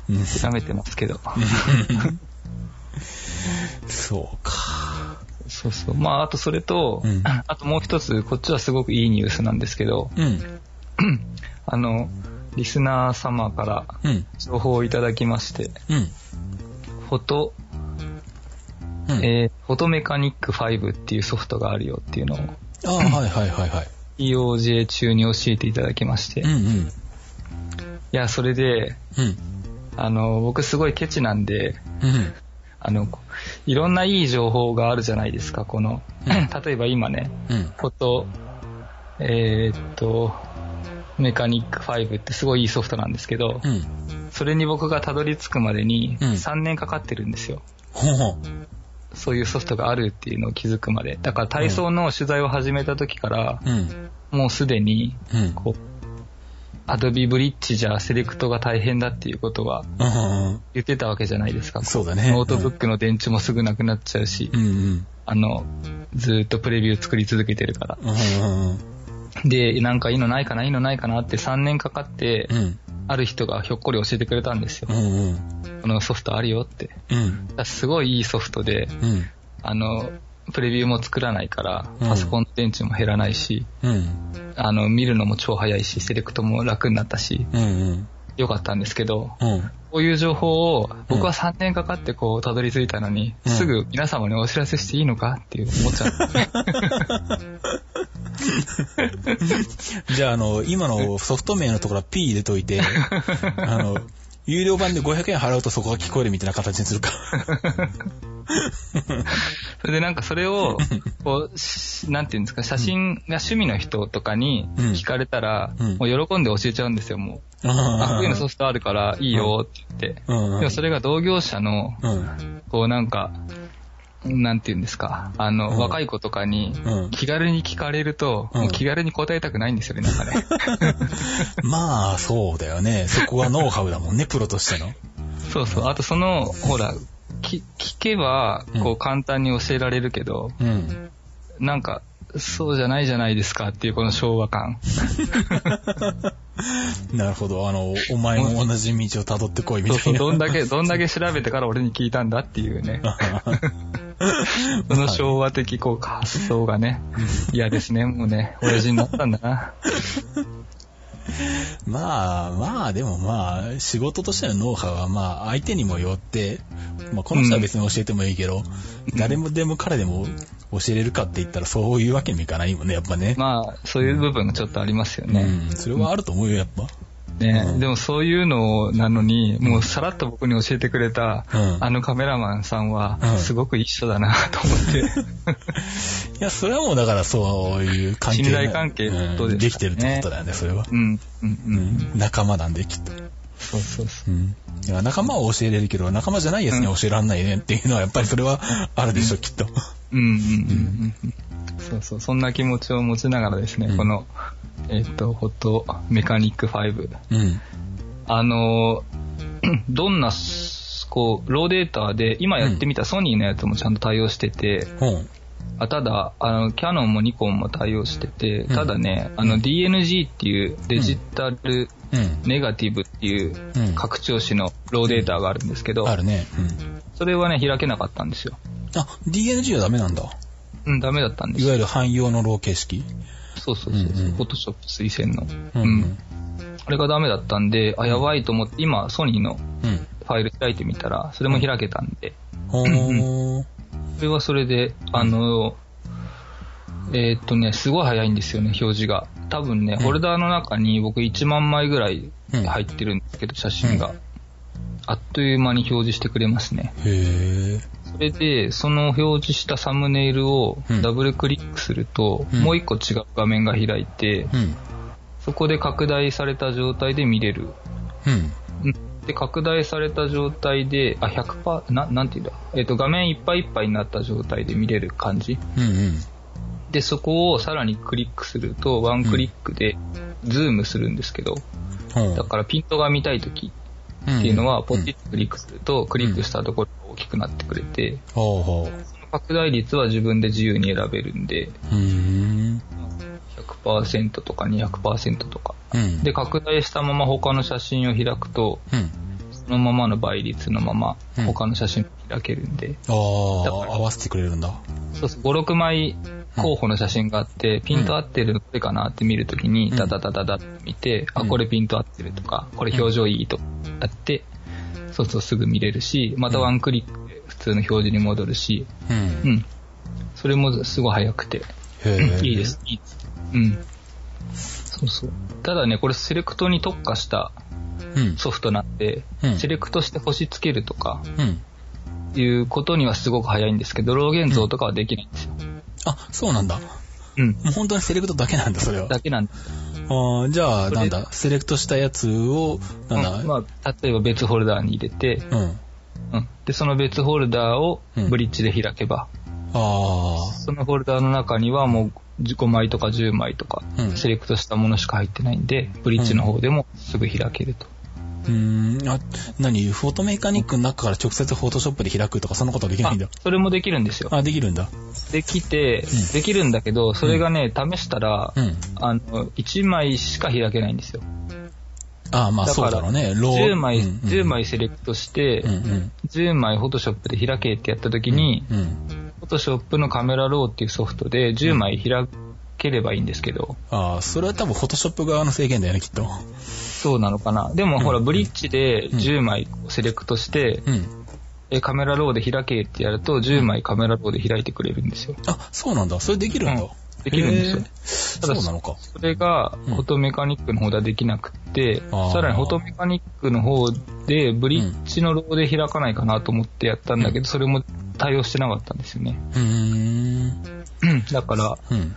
S1: うん。
S2: 諦めてますけど。
S1: そうか。
S2: そうそう。まあ、あとそれと、
S1: うん
S2: あともう一つ、こっちはすごくいいニュースなんですけど、
S1: うん。
S2: あの、リスナー様から
S1: うん。
S2: 情報をいただきまして、
S1: うん。
S2: フォト、
S1: うん。
S2: えーフォトメカニック5っていうソフトがあるよっていうのを、
S1: ああ、はいはいはいはい。
S2: EOJ 中に教えていただきまして、い
S1: うんうん。
S2: や、それで、
S1: うん。
S2: あの、僕すごいケチなんで、
S1: うん。
S2: あの、いろんないい情報があるじゃないですか、この、例えば今ね、
S1: うん。
S2: フォト、えーっと、メカニック5ってすごいいいソフトなんですけど、
S1: うん。
S2: それに僕がたどり着くまでに
S1: うん
S2: 3年かかってるんですよ。そういうソフトがあるっていうのを気づくまで。だから体操の取材を始めた時から、
S1: うん。
S2: もうすでに、
S1: うん。
S2: こう、 Adobe Bridge じゃセレクトが大変だっていうことは
S1: うん。
S2: 言ってたわけじゃないですか。
S1: そうだね。
S2: ノートブックの電池もすぐなくなっちゃうし、
S1: うんうん。
S2: あの、ずーっとプレビュー作り続けてるから。で、なんかいいのないかないいのないかなって3年かかって、
S1: うん。
S2: ある人がひょっこり教えてくれたんですよ
S1: う。んうん。
S2: このソフトあるよって。
S1: うん。
S2: すごいいいソフトで、
S1: うん。
S2: あの、プレビューも作らないから、
S1: うん
S2: パソコンの電池も減らないし、
S1: うん。
S2: あの、見るのも超早いし、セレクトも楽になったし、
S1: うんうん。
S2: よかったんですけど、
S1: うん。
S2: こういう情報を僕は3年かかってこうたどり着いたのに、
S1: うん
S2: すぐ皆様にお知らせしていいのかっていう思っちゃって。
S1: じゃあ、あの、今のソフト名のところは P 入れといて、あの、有料版で500円払うとそこが聞こえるみたいな形にするか。
S2: それでなんかそれを、こう、しなんていうんですか、写真が趣味の人とかに
S1: うん
S2: 聞かれたら、
S1: うん
S2: もう喜んで教えちゃうんですよ、もう。あ、こういうのソフトあるからいいよって言って。
S1: うん。
S2: でもそれが同業者の、
S1: うん。
S2: こうなんか、なんていうんですか、あの、
S1: うん
S2: 若い子とかに
S1: うん
S2: 気軽に聞かれると、
S1: うん
S2: もう気軽に答えたくないんですよね、なんかね。
S1: まあ、そうだよね。そこはノウハウだもんね、プロとしての。
S2: そうそう。あとその、ほら、き聞けば、こう簡単に教えられるけど、
S1: うん。
S2: なんか、そうじゃないじゃないですかっていうこの昭和感。
S1: なるほど。あの、お前も同じ道を辿ってこいみた
S2: そうそう、
S1: いな。
S2: どんだけ、どんだけ調べてから俺に聞いたんだっていうね。その昭和的こう発想がね、嫌ですね、もうね、親父になったんだな。
S1: まあ、まあ、でもまあ、仕事としてのノウハウはまあ、相手にもよって、まあ、この人は別に教えてもいいけど、誰もでも彼でも教えれるかって言ったらそういうわけにもいかないもんね、やっぱね。
S2: まあ、そういう部分がちょっとありますよね。
S1: うん、それはあると思うよ、やっぱ。
S2: ね、
S1: うん
S2: でもそういうのなのに、もうさらっと僕に教えてくれた、
S1: うん
S2: あのカメラマンさんは
S1: うん、
S2: すごくいい人だなと思って。
S1: いや、それはもうだからそういう関係
S2: 信頼関係でね
S1: うんできてるってことだよね、それは。
S2: うん、うん、
S1: 仲間なんで、きっと。
S2: そうそうそう。
S1: うん。いや、仲間は教えれるけど、仲間じゃないやつには教えらんないねっていうのは、やっぱりそれはあるでしょ、きっと。
S2: うん、うん、うん。うんそうそう、そんな気持ちを持ちながらですね、
S1: うん
S2: この、えっ、と、フォトメカニック5。
S1: うん。
S2: あの、どんなこう、ローデータで、今やってみたソニーのやつもちゃんと対応してて、
S1: うん。
S2: あただ、あの、キャノンもニコンも対応してて、
S1: うん
S2: ただね、あの、DNG っていうデジタル
S1: うん。
S2: ネガティブっていう
S1: うん
S2: 拡張子のローデータがあるんですけど、
S1: あるね。うん。
S2: それはね、開けなかったんですよ。
S1: あ、DNG はダメなんだ。
S2: うん、ダメだったんですよ。
S1: いわゆる汎用のロー形式。
S2: そうそうそうそう、
S1: うんうん
S2: フォトショップ推薦の。
S1: う
S2: うんん。あれがダメだったんで、あ、やばいと思って、今、ソニーの
S1: うん。
S2: ファイル開いてみたら、それも開けたんで、
S1: ほー。
S2: それはそれで、あの、えーっとね、すごい早いんですよね、表示が。多分ね、
S1: うん
S2: ホルダーの中に僕1万枚ぐらい入ってるんですけど、写真が。
S1: うん
S2: あっという間に表示してくれますね。
S1: へー。
S2: それで、その表示したサムネイルを
S1: うん
S2: ダブルクリックすると、
S1: うん
S2: もう一個違う画面が開いて、
S1: うん。
S2: そこで拡大された状態で見れる。で、拡大された状態で、あ、100%、な、なんていうんだ？えっ、と、画面いっぱいいっぱいになった状態で見れる感じ。
S1: うんうん。
S2: で、そこをさらにクリックすると、ワンクリックでズームするんですけど、だからピントが見たいときっていうのは、ポチッとクリックすると、クリックしたところが大きくなってくれて、
S1: ほうほう。
S2: その拡大率は自分で自由に選べるんで、
S1: うーん。
S2: 100%とか200%とか。
S1: うん。
S2: で、拡大したまま他の写真を開くと、
S1: うん。
S2: そのままの倍率のまま
S1: うん
S2: 他の写真も開けるんで、
S1: ああ、合わせてくれるんだ。
S2: そうそう、5、6枚候補の写真があって、ピント合ってるのどれかなって見るときに、
S1: うん
S2: ダダダダダって見て、
S1: うん
S2: あ、これピント合ってるとか、これ表情いいとやって、そうそうすぐ見れるし、またワンクリックで普通の表示に戻るし、
S1: う。
S2: うんん。それもすごい早くて、
S1: へえ。
S2: いいです、いいです。うん。そうそう。ただね、これセレクトに特化した
S1: うん。
S2: ソフトなんで、
S1: うん
S2: セレクトして星つけるとか、
S1: うん。
S2: いうことにはすごく早いんですけど、ロー現像とかはできないんですよ。
S1: あ、そうなんだ。
S2: うん。
S1: もう本当にセレクトだけなんだ、それは。
S2: だけなんです。
S1: ああ、じゃあ、なんだ、セレクトしたやつを、なんだ、
S2: うん。まあ、例えば別フォルダーに入れて、
S1: うん。
S2: うん。で、その別フォルダーを
S1: うん。
S2: ブリッジで開けば、
S1: あ
S2: そのフォルダーの中にはもう5枚とか10枚とか
S1: うん、
S2: セレクトしたものしか入ってないんで、ブリッジの方でもすぐ開けると。
S1: あ。うーん。あ、何？フォトメカニックの中から直接フォトショップで開くとか、そんなことはできないんだ
S2: あ。それもできるんですよ。
S1: あ、できるんだ。
S2: できて
S1: うん、
S2: できるんだけど、それがね、試したら
S1: う、ん。
S2: あの、1枚しか開けないんですよ。
S1: ああ、まあそうだろうね。ロー
S2: 10枚、
S1: うんうん
S2: 10枚セレクトして
S1: うん、うん。
S2: 10枚フォトショップで開けってやった時に、
S1: うん。
S2: フォトショップのカメラローっていうソフトで10枚開ければいいんですけど、
S1: ああ、それは多分フォトショップ側の制限だよね、きっと。
S2: そうなのかな。でもほら、
S1: うん
S2: ブリッジで10枚セレクトして、
S1: うん。
S2: えカメラローで開けってやると10枚カメラローで開いてくれるんですよ。
S1: あ、そうなんだ。それできるんだ。
S2: うんできるんですよ
S1: へーそうなのか。
S2: それが、
S1: うん
S2: フォトメカニックの方ではできなくって、
S1: あー
S2: さらにフォトメカニックの方で、ブリッジのローで開かないかなと思ってやったんだけど、それも対応してなかったんですよね。
S1: うーん。
S2: だから、
S1: うん。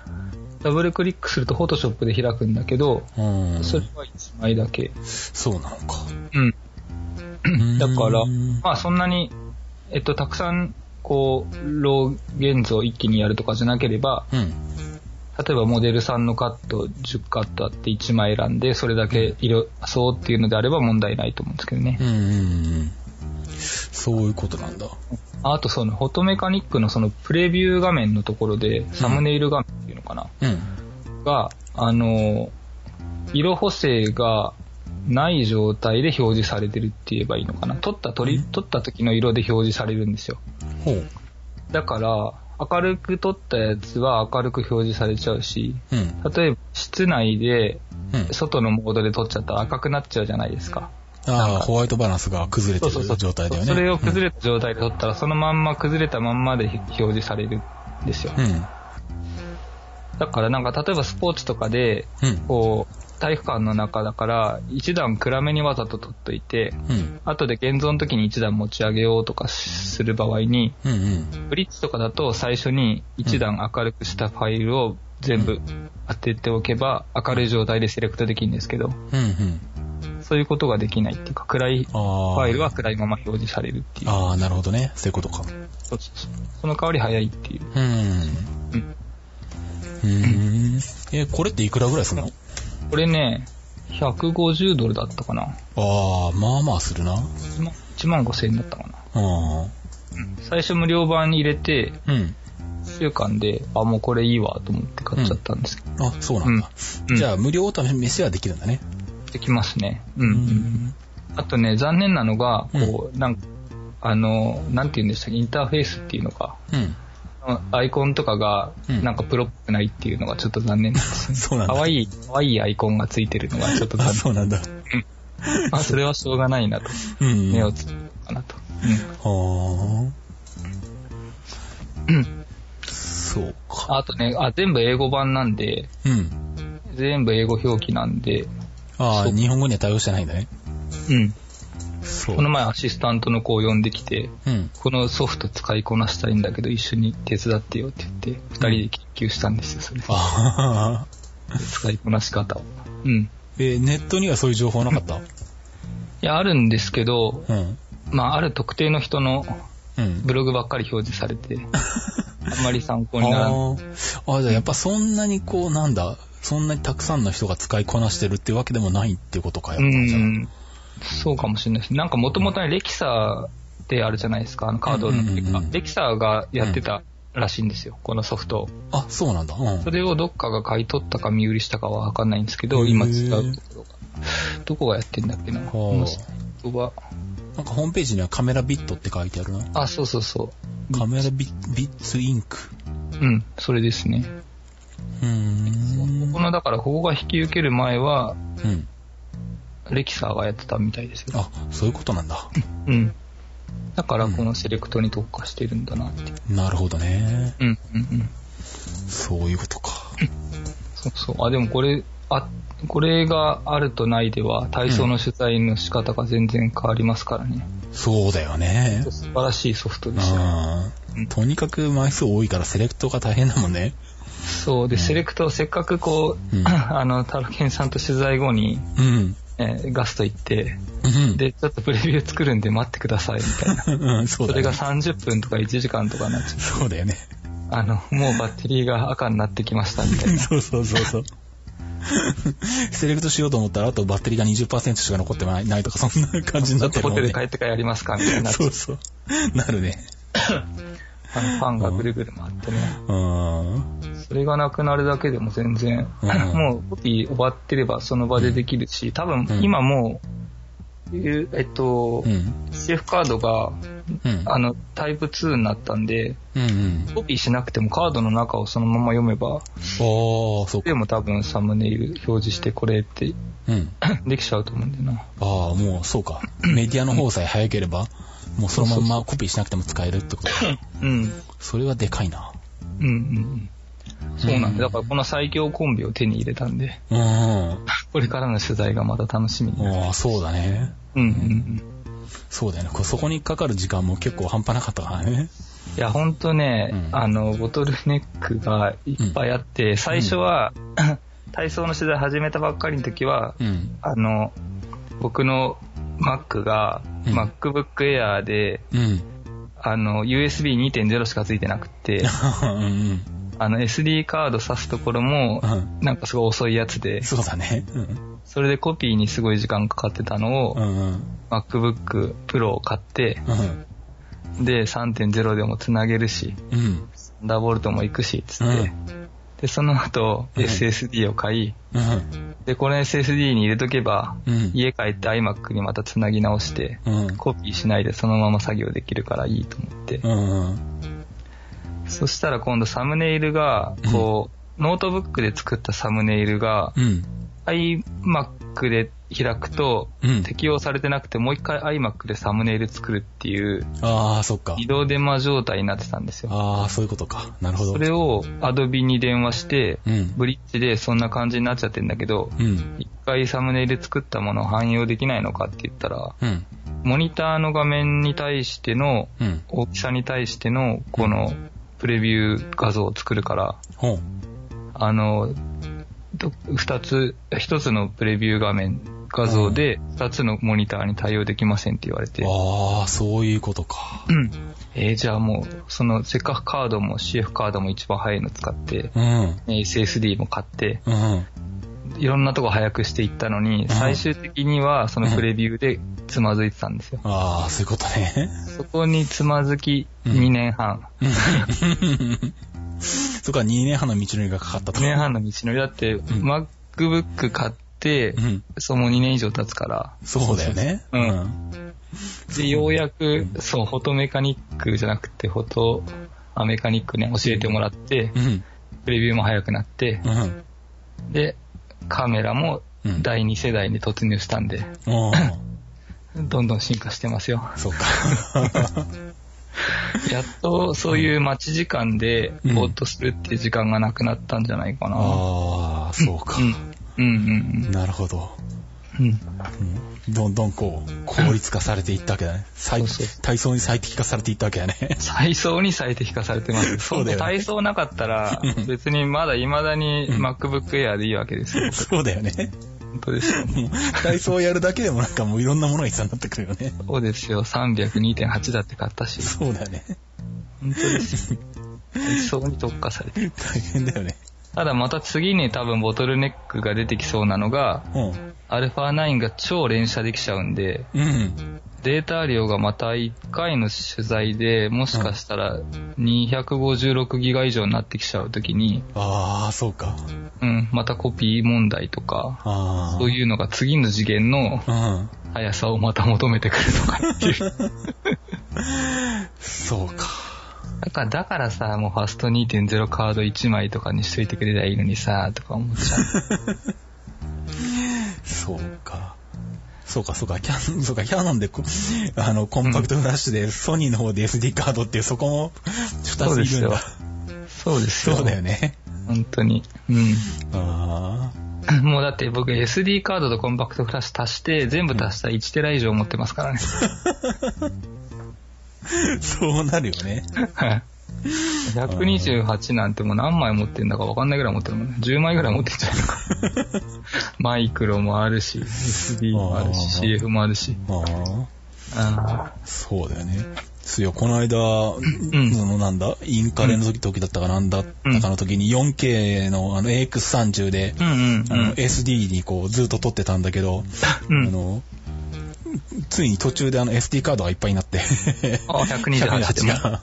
S2: ダブルクリックするとフォトショップで開くんだけど、
S1: うん。
S2: それは1枚だけ。
S1: そうなのか。
S2: うん。だから
S1: うん、
S2: まあそんなに、えっと、たくさん、こう、ロー現像を一気にやるとかじゃなければ、
S1: うん。
S2: 例えばモデルさんのカット10カットあって1枚選んで、それだけ色、そうっていうのであれば問題ないと思うんですけどね
S1: う。んうんうん。そういうことなんだ。
S2: あとその、フォトメカニックのそのプレビュー画面のところで、サムネイル画面っていうのかな、
S1: うん。
S2: が、あの、色補正がない状態で表示されてるって言えばいいのかな？撮った撮り、撮った時の色で表示されるんですよ。
S1: ほう。
S2: だから、明るく撮ったやつは明るく表示されちゃうし、
S1: うん。
S2: 例えば室内で
S1: うん。
S2: 外のモードで撮っちゃったら赤くなっちゃうじゃないですか。
S1: ああ、ホワイトバランスが崩れてる。状態だよね。
S2: それを崩れた状態で撮ったら、そのまんま崩れたまんまで表示されるんですよ。
S1: うん。
S2: だからなんか例えばスポーツとかで、
S1: うん。
S2: こう、体育館の中だから、一段暗めにわざと撮っといて、
S1: うん。
S2: 後で現像の時に一段持ち上げようとかする場合に、
S1: うん。うん。
S2: ブリッジとかだと最初に一段明るくしたファイルを全部当てておけば明るい状態でセレクトできるんですけど、
S1: うん。うん。
S2: そういうことができないっていうか、暗いフ
S1: ああ。
S2: ァイルは暗いまま表示されるっていう。
S1: ああ、なるほどね。そういうことか。
S2: そうそうそうその代わり早いっていう。
S1: うん。
S2: うん
S1: うん。え、これっていくらぐらいするの？
S2: これね、150ドルだったかな。
S1: ああ、まあまあするな。
S2: ま1万5千円だったかな。
S1: あ
S2: 最初無料版に入れて、
S1: あ。うん。
S2: 1週間で、あ、もうこれいいわと思って買っちゃったんですけど。
S1: あ、そうなんだ。
S2: うん
S1: じゃあ、無料お試しはできるんだね。
S2: できますね。うん。
S1: うん。
S2: あとね、残念なのが、こう、なんか、あの、なんて言うんでしたっけ、インターフェースっていうのか、
S1: うん。
S2: アイコンとかが、
S1: うん
S2: なんかプロっぽくないっていうのがちょっと残念です。
S1: そうなんだ。
S2: 可愛い、可愛いアイコンがついてるのがちょっと
S1: あ、
S2: 残
S1: そうなんだ。
S2: 念。まあ、それはしょうがないなと。
S1: うん。
S2: 目をつけるかなと。
S1: は
S2: うん。
S1: あ。そうか。
S2: あとね、あ、全部英語版なんで、
S1: うん。
S2: 全部英語表記なんで、
S1: ああ、日本語には対応してないんだね。
S2: うん。
S1: そう。
S2: この前アシスタントの子を呼んできて、
S1: うん。
S2: このソフト使いこなしたいんだけど一緒に手伝ってよって言って、二人で研究したんですよ、それ。
S1: ああ。
S2: 使いこなし方を。うん。
S1: えーネットにはそういう情報なかった？
S2: いや、あるんですけど、
S1: うん。
S2: まあ、ある特定の人の
S1: うん。
S2: ブログばっかり表示されて、あんまり参考にならない。
S1: あーあ、じゃあやっぱそんなにこう、なんだ、そんなにたくさんの人が使いこなしてるっていうわけでもないっていうことか、やっ
S2: う
S1: ぱじゃあ
S2: ん。そうかもしれないです。なんかもともとね、レキサーってあるじゃないですか、あのカードの
S1: うんうんうんうん
S2: レキサーがやってたらしいんですよ、このソフトを。
S1: あ、そうなんだ。うん。
S2: それをどっかが買い取ったか見売りしたかはわかんないんですけど、今違うところが。どこがやってんだっけな。このサイトは。
S1: なんかホームページにはカメラビットって書いてあるな。
S2: あ、そうそうそ
S1: カメラビビッツインク。
S2: う。うん、それですね。
S1: うーん。
S2: この、だから、ここが引き受ける前は、
S1: うん。
S2: レキサーがやってたみたいですよ。
S1: あ、そういうことなんだ。
S2: うん。だから、このセレクトに特化してるんだなっていう。
S1: なるほどね。
S2: うん、うん、うん。
S1: そういうことか。
S2: そうそう。あ、でもこれ、あ、これがあるとないでは、体操の取材の仕方が全然変わりますからね。
S1: そうだよね。
S2: 素晴らしいソフトですよ。
S1: あーとにかく枚数多いからセレクトが大変だもんね。
S2: そう。で、セレクト、せっかくこう、
S1: うん
S2: あの、タロケンさんと取材後に、
S1: うん。
S2: えーガスト行って、
S1: うん。
S2: で、ちょっとプレビュー作るんで待ってください、みたいな。
S1: うん、そう
S2: それが
S1: だよね。
S2: 30分とか1時間とかになっちゃう。
S1: そうだよね。
S2: あの、もうバッテリーが赤になってきました、みたいな。
S1: そうそうそうそう。セレクトしようと思ったら、あとバッテリーが20%しか残ってないないとか、そんな感じになってるもんね。
S2: ホテルで帰ってからやりますかみたいにな
S1: そうう。そう。なるね。
S2: あのファンがぐるぐる回ってね。
S1: うん。
S2: それがなくなるだけでも全然、
S1: うん
S2: もうコピー終わってればその場でできるし、多分
S1: うん
S2: 今もう、えっと、
S1: うん。
S2: CF カードが、
S1: うん。
S2: あの、タイプ2になったんで。コピーしなくてもカードの中をそのまま読めば。でも多分サムネイル表示してこれって
S1: うん。
S2: できちゃうと思うんだよな。
S1: ああ、もうそうか。メディアの方さえ早ければ、もうそのまんまコピーしなくても使えるってこと。
S2: うん。
S1: それはでかいな。
S2: うんうんうん。そうなんで、だからこの最強コンビを手に入れたんで、
S1: うん。あ
S2: これからの取材がまた楽しみになる。
S1: あ、そうだね。
S2: うんうんうん。
S1: そうだよね。こそこにかかる時間も結構半端なかったからね。
S2: いや、ほんとね、
S1: うん
S2: あの、ボトルネックがいっぱいあって、最初は、体操の取材始めたばっかりの時は、
S1: うん。
S2: あの、僕の Mac が、
S1: うん
S2: MacBook Air で、
S1: うん。
S2: あの、USB2.0 しかついてなくて、
S1: うん。
S2: あの、SD カード挿すところも
S1: う、ん。
S2: なんかすごい遅いやつで、
S1: そうだね。うん。
S2: それでコピーにすごい時間かかってたのを、
S1: うん。うん。
S2: MacBook Pro を買って、
S1: うん。
S2: で、3.0でもつなげるし、
S1: うん。
S2: ダーボルトも行くし、つって。
S1: うん
S2: で、その後、
S1: うん
S2: SSD を買い、
S1: うん。
S2: で、この SSD に入れとけば、
S1: うん。
S2: 家帰って iMac にまたつなぎ直して、
S1: うん。
S2: コピーしないでそのまま作業できるからいいと思って。
S1: うん。
S2: そしたら今度サムネイルが、こう、ノートブックで作ったサムネイルが、
S1: うん。
S2: iMac で開くと、
S1: うん。
S2: 適用されてなくて、もう一回 iMac でサムネイル作るっていう、
S1: ああ、そっか。
S2: 移動電話状態になってたんですよ。
S1: ああ、そういうことか。なるほど。
S2: それを Adobe に電話して、
S1: うん。
S2: ブリッジでそんな感じになっちゃってんだけど、
S1: うん。
S2: 一回サムネイル作ったものを汎用できないのかって言ったら、
S1: うん。
S2: モニターの画面に対しての、
S1: うん。
S2: 大きさに対しての、この、プレビュー画像を作るから。あの、ど二つ、一つのプレビュー画面、画像で、二つのモニターに対応できませんって言われて、
S1: ああ、そういうことか。
S2: うん。えーじゃあもう、その、せっかくカードも CF カードも一番早いの使って、
S1: うん。
S2: えー SSD も買って、
S1: うん。
S2: いろんなとこ早くしていったのに、
S1: ん
S2: 最終的にはそのプレビューでつまずいてたんですよ。
S1: ああ、そういうことね。
S2: そこにつまずき2年半。
S1: そこは2年半の道のりがかかったと。
S2: 2年半の道のり。だって、MacBook 買って、
S1: うん。
S2: そうもう2年以上経つから。
S1: そうだよね。
S2: うんで、ようやく、そう、フォトメカニックじゃなくて、フォトアメカニックね、教えてもらって
S1: う、ん。
S2: プレビューも早くなって、
S1: うん。
S2: で、カメラも
S1: うん
S2: 第2世代に突入したんで、
S1: おー
S2: どんどん進化してますよ。
S1: そうか。
S2: やっとそういう待ち時間で
S1: うん
S2: ぼーっとするっていう時間がなくなったんじゃないかな。
S1: ああ、そうか
S2: う。ん。うんうん
S1: なるほど。
S2: うん。
S1: どんどんこう、効率化されていったわけだね。最
S2: そうそう
S1: 体操に最適化されていったわけだね。
S2: 体操に最適化されてます。
S1: そうだよね
S2: 体操なかったら
S1: うん、
S2: 別にまだ未だに MacBook Air でいいわけですよ。
S1: そうだよね。
S2: 本当ですよ。
S1: 体操をやるだけでもなんかもういろんなものが必要になってくるよね。
S2: そうですよ。302.8だって買ったし。
S1: そうだよね。
S2: 本当ですよ。体操に特化されてる。
S1: 大変だよね。
S2: ただまた次に多分ボトルネックが出てきそうなのが、
S1: う
S2: α9 が超連射できちゃうんで、
S1: ん。うん。
S2: データ量がまた1回の取材でもしかしたら256ギガ以上になってきちゃうときに、
S1: ああ、そうか。
S2: うん、またコピー問題とか。そういうのが次の次元の
S1: うん。
S2: 速さをまた求めてくるとかっていう。
S1: そうか。
S2: だから、だからさ、もうファスト2.0カード1枚とかにしといてくれりゃいいのにさ、とか思っちゃう。
S1: そうか。そうか、そうか、キャノン、そうか、キャノンでこ、あの、コンパクトフラッシュで、ソニーの方で SD カードっていう、そこも、二ついるんだ。
S2: そうですよ。
S1: そうだよね。
S2: 本当に。うん。
S1: あ
S2: もうだって僕 SD カードとコンパクトフラッシュ足して、全部足したら1テラ以上持ってますからね。
S1: あ、そうなるよね。
S2: はい。128なんてもう何枚持ってんだか分かんないぐらい持ってるもんね。10枚ぐらい持ってんじゃないのか。マイクロもあるし、SD もあるし、CF もあるし。
S1: ああ、
S2: あ
S1: そうだよね。そうよ、この間、
S2: ん
S1: そのなんだ、インカレの時時だったかなんだ？ったかの時に 4K のあの AX30 で、
S2: ーうんうん
S1: あの
S2: うん。
S1: SD にこうずっと撮ってたんだけど、
S2: うん
S1: あの、ついに途中であの SD カードがいっぱいになって、
S2: あ、128でも。
S1: が。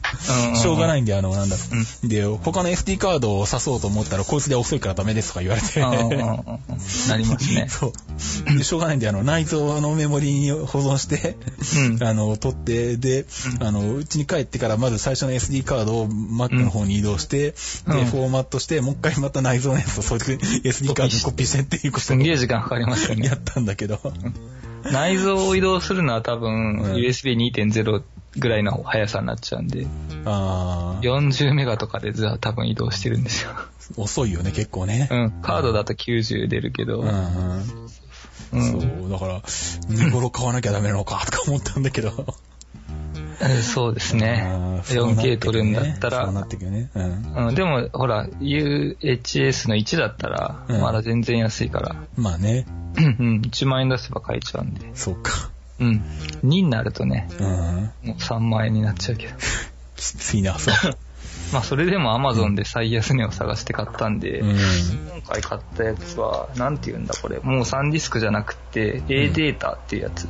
S1: しょうがないんで、あの、なんだろう。で、他の SD カードを刺そうと思ったら、こいつで遅いからダメですとか言われて。
S2: なりますね。
S1: そう。で、しょうがないんで、あの、内蔵のメモリに保存して、
S2: うん。
S1: あの、取って、で、あの、うちに帰ってから、まず最初の SD カードを Mac の方に移動して、
S2: うん
S1: で、フォーマットして、もう一回また内蔵のやつをそういう SD カードにコピーしてっていうことを
S2: すんげえ時間かかりますよね
S1: や。ったんだけど。
S2: 内蔵を移動するのは多分、
S1: うん
S2: USB2.0 ぐらいの速さになっちゃうんで、
S1: あー
S2: 40メガとかでずは多分移動してるんですよ。
S1: 遅いよね、結構ね。
S2: うん。カードだと90出るけど、
S1: うんうん
S2: うん
S1: そう、だから、見頃買わなきゃダメなのか、とか思ったんだけど。
S2: えそうですね
S1: あ。ーそうなって
S2: 4K
S1: くる
S2: 撮るんだった
S1: そうな
S2: ら、
S1: ってくるね。うん。
S2: うん、でも、ほら、UHS の1だったら、
S1: うん
S2: まだ全然安いから、
S1: まあね、
S2: うん、うん、1万円出せば買えちゃうんで。
S1: そうか。
S2: うん。2になるとね、
S1: うん。
S2: もう3万円になっちゃうけど。
S1: きついな、そう。
S2: まあ、それでも Amazon で最安値を探して買ったんで、
S1: うん。
S2: 今回買ったやつは、なんて言うんだこれ。もうサンディスクじゃなくて、A データっていうやつ。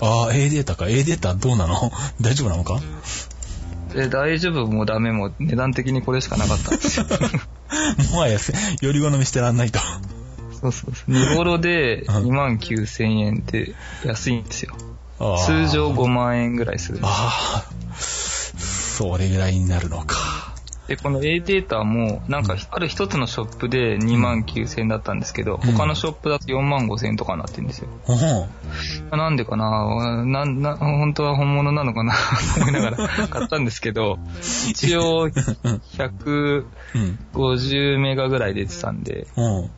S1: ああ、A データか。A データどうなの？大丈夫なのか？
S2: で、大丈夫もダメも値段的にこれしかなかったんですよ。
S1: もはや、より好みしてらんないと。
S2: そうそうそう。見頃で
S1: うん
S2: 2万9000円って安いんですよ。通常5万円ぐらいするんです
S1: ああ、それぐらいになるのか。
S2: で、この A データも、なんか、ある一つのショップで2万9000円だったんですけど、
S1: うん
S2: 他のショップだと4万5000円とかになってるんですよ。
S1: うん。
S2: なんでかな？な、な、本当は本物なのかな？と 思いながら買ったんですけど、一応150
S1: うん。
S2: メガぐらい出てたんで、
S1: うん。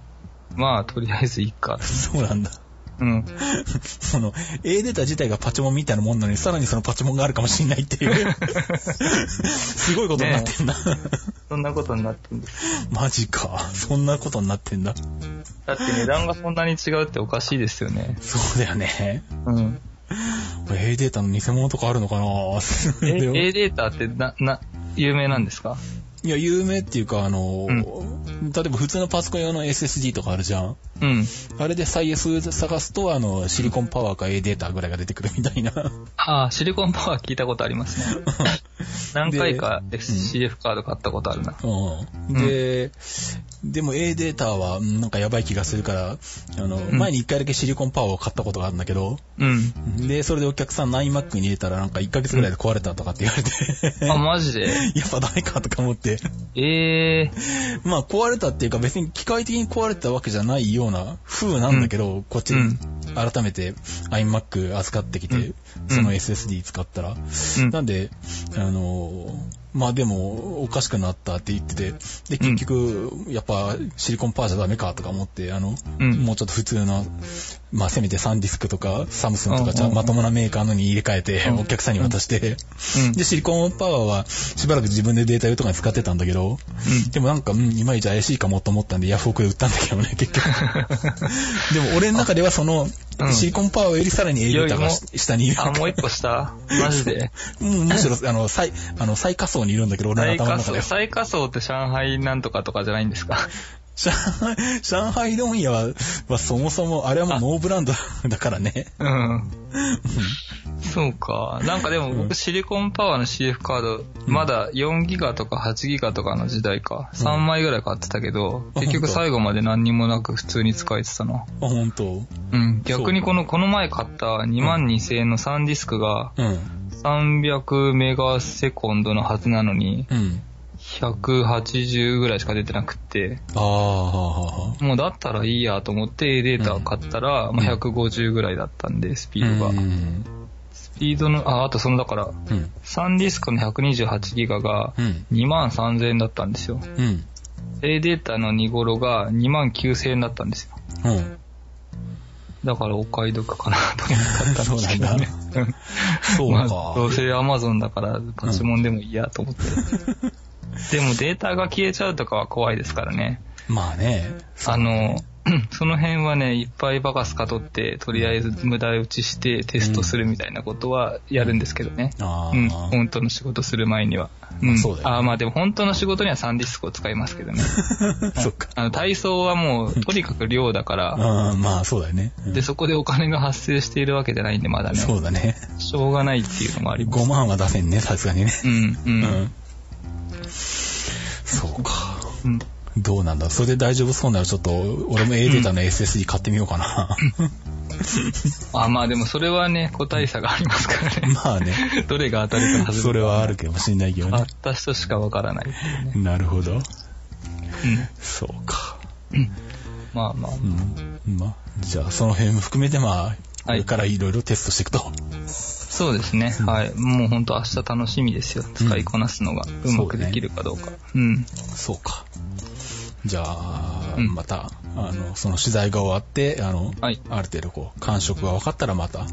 S2: まあ、とりあえずいいか。
S1: そうなんだ。
S2: うん。
S1: その、A データ自体がパチモンみたいなもんなのに、さらにそのパチモンがあるかもしれないっていう。すごいことになってんだ。
S2: そんなことになってるんです。
S1: マジか。そんなことになってんだ。
S2: だって値段がそんなに違うっておかしいですよね。
S1: そうだよね。
S2: うん。
S1: A データの偽物とかあるのかな
S2: え A データってな、な、有名なんですか？
S1: いや、有名っていうか、あの、例えば普通のパソコン用の SSD とかあるじゃん。
S2: うん。
S1: あれでサイエス探すと、あの、シリコンパワーか A データぐらいが出てくるみたいな。
S2: ああ、シリコンパワー聞いたことありますね。何回か SCF カード買ったことあるな。
S1: うん。で、でも A データはうんなんかやばい気がするから、あの、前に一回だけシリコンパワーを買ったことがあるんだけど、
S2: うん。
S1: で、それでお客さん 9Mac に入れたらなんか1ヶ月ぐらいで壊れたとかって言われて、
S2: あ、マジで？
S1: やっぱダメかとか思って。
S2: ええ
S1: まあ壊れたっていうか別に機械的に壊れたわけじゃないような風なんだけど、こっち
S2: うん。
S1: 改めて iMac 預かってきて、
S2: うん。
S1: その SSD 使ったら。
S2: うん。
S1: なんで、あのまあでも、おかしくなったって言ってて、で、結局、やっぱシリコンパワーじゃダメかとか思って、あの、
S2: うん。
S1: もうちょっと普通の、まあせめてサンディスクとかサムスンとかちゃまともなメーカーのに入れ替えて、
S2: うん。
S1: お客さんに渡して、
S2: うん。
S1: で、シリコンパワーはしばらく自分でデータ用とかに使ってたんだけど、
S2: うん。
S1: でもなんか、うん、いまいち怪しいかもと思ったんで、ヤフオクで売ったんだけどね、結局。でも俺の中ではその、
S2: うん。
S1: シリコンパワーよりさらに A データが下にいる。
S2: あ、もう一個下？マジで？
S1: も うむしろ、あの、最、あの、最下層にいるんだけど、俺の頭の中で。は。
S2: 最下層って上海なんとかとかじゃないんですか？
S1: 上海、上海問屋は、はそもそも、あれはもうノーブランドだからね。
S2: うん。そうか。なんかでも僕シリコンパワーの CF カード、まだ4ギガとか8ギガとかの時代か。3枚ぐらい買ってたけど、
S1: あ
S2: 結局最後まで何にもなく普通に使えてたな。
S1: あ、本当
S2: うん。逆にこの、この前買った2万2000円の3ディスクが
S1: うん。
S2: 300メガセコンドのはずなのに、
S1: うん。
S2: 180ぐらいしか出てなくって、
S1: ああ、はあ、はあ。
S2: もうだったらいいやと思って A データを買ったら、まあ、150ぐらいだったんで、スピードが。
S1: うん。
S2: スピードの、あ、あとそのだから、
S1: うん。
S2: 3ディスクの128ギガが
S1: うん。
S2: 2万3000円だったんですよ。
S1: うん。
S2: A データの2頃が2万9000円だったんですよ。
S1: うん。
S2: だからお買い得かなと思ったんですけどね。う ん
S1: そう
S2: まあ、
S1: か。
S2: どうせ Amazon だからパチモンでもいいやと思って。でもデータが消えちゃうとかは怖いですからね。
S1: まあね。
S2: あの、その辺はね、いっぱいバカスカ取って、とりあえず無駄打ちしてテストするみたいなことはやるんですけどね。
S1: ああ、
S2: うん、本当の仕事する前には。ん、
S1: そうだよね
S2: あまあでも本当の仕事にはサンディスクを使いますけどね。
S1: そっか。
S2: あの体操はもう、とにかく量だから、
S1: あ あ、まあそうだよね。うん
S2: で、そこでお金が発生しているわけじゃないんで、まだね。
S1: そうだね。
S2: しょうがないっていうのもあります。
S1: 5万は出せんね、さすがにね。
S2: うん、う。
S1: うんん。そうか。
S2: うん
S1: どうなんだそれで大丈夫そうならちょっと、俺も A データの SSD 買ってみようかな。
S2: あ、まあでもそれはね、個体差がありますからね。
S1: まあね。
S2: どれが当たるか外れ。
S1: それはあるかもしれないけどね。
S2: 買った人しかわからないね。
S1: なるほど。
S2: うん。
S1: そうか。
S2: まあまあ。
S1: うん。まあ、じゃあその辺も含めてまあ、これからいろいろテストしていくと。
S2: そうですね。はい。もうほんと明日楽しみですよ。使いこなすのがうまくできるかどうか。うん。
S1: そうか。じゃあ、
S2: うん
S1: また、あの、その取材が終わって、あの、
S2: はい
S1: ある程度こう、感触が分かったらまた、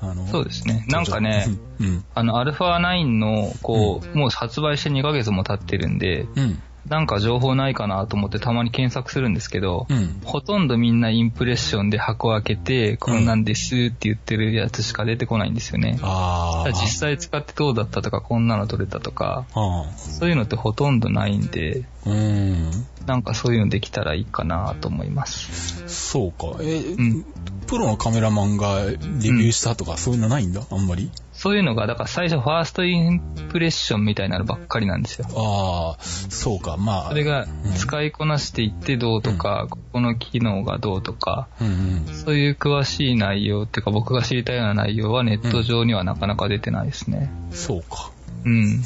S1: あの、
S2: そうですね。なんかね、
S1: うん、うん。
S2: あの、アルファ9の、こう、もう発売して2ヶ月も経ってるんで、
S1: うん。
S2: なんか情報ないかなと思ってたまに検索するんですけど、
S1: うん。
S2: ほとんどみんなインプレッションで箱開けて、こんなんですって言ってるやつしか出てこないんですよね。
S1: ああ。
S2: 実際使ってどうだったとか、こんなの取れたとか、
S1: あ
S2: そういうのってほとんどないんで、
S1: あ。うん。
S2: なんかそういうのできたらいいかなと思います。
S1: そうか。え、
S2: ん
S1: プロのカメラマンがレビューしたとか、そういうのないんだ？あんまり？
S2: そういうのが、だから最初ファーストインプレッションみたいなのばっかりなんですよ。
S1: ああ、そうか。まあ。
S2: それが使いこなしていってどうとか、ここの機能がどうとか、
S1: うんうん。
S2: そういう詳しい内容っていうか僕が知りたいような内容はネット上にはなかなか出てないですね。
S1: そうか。
S2: うん。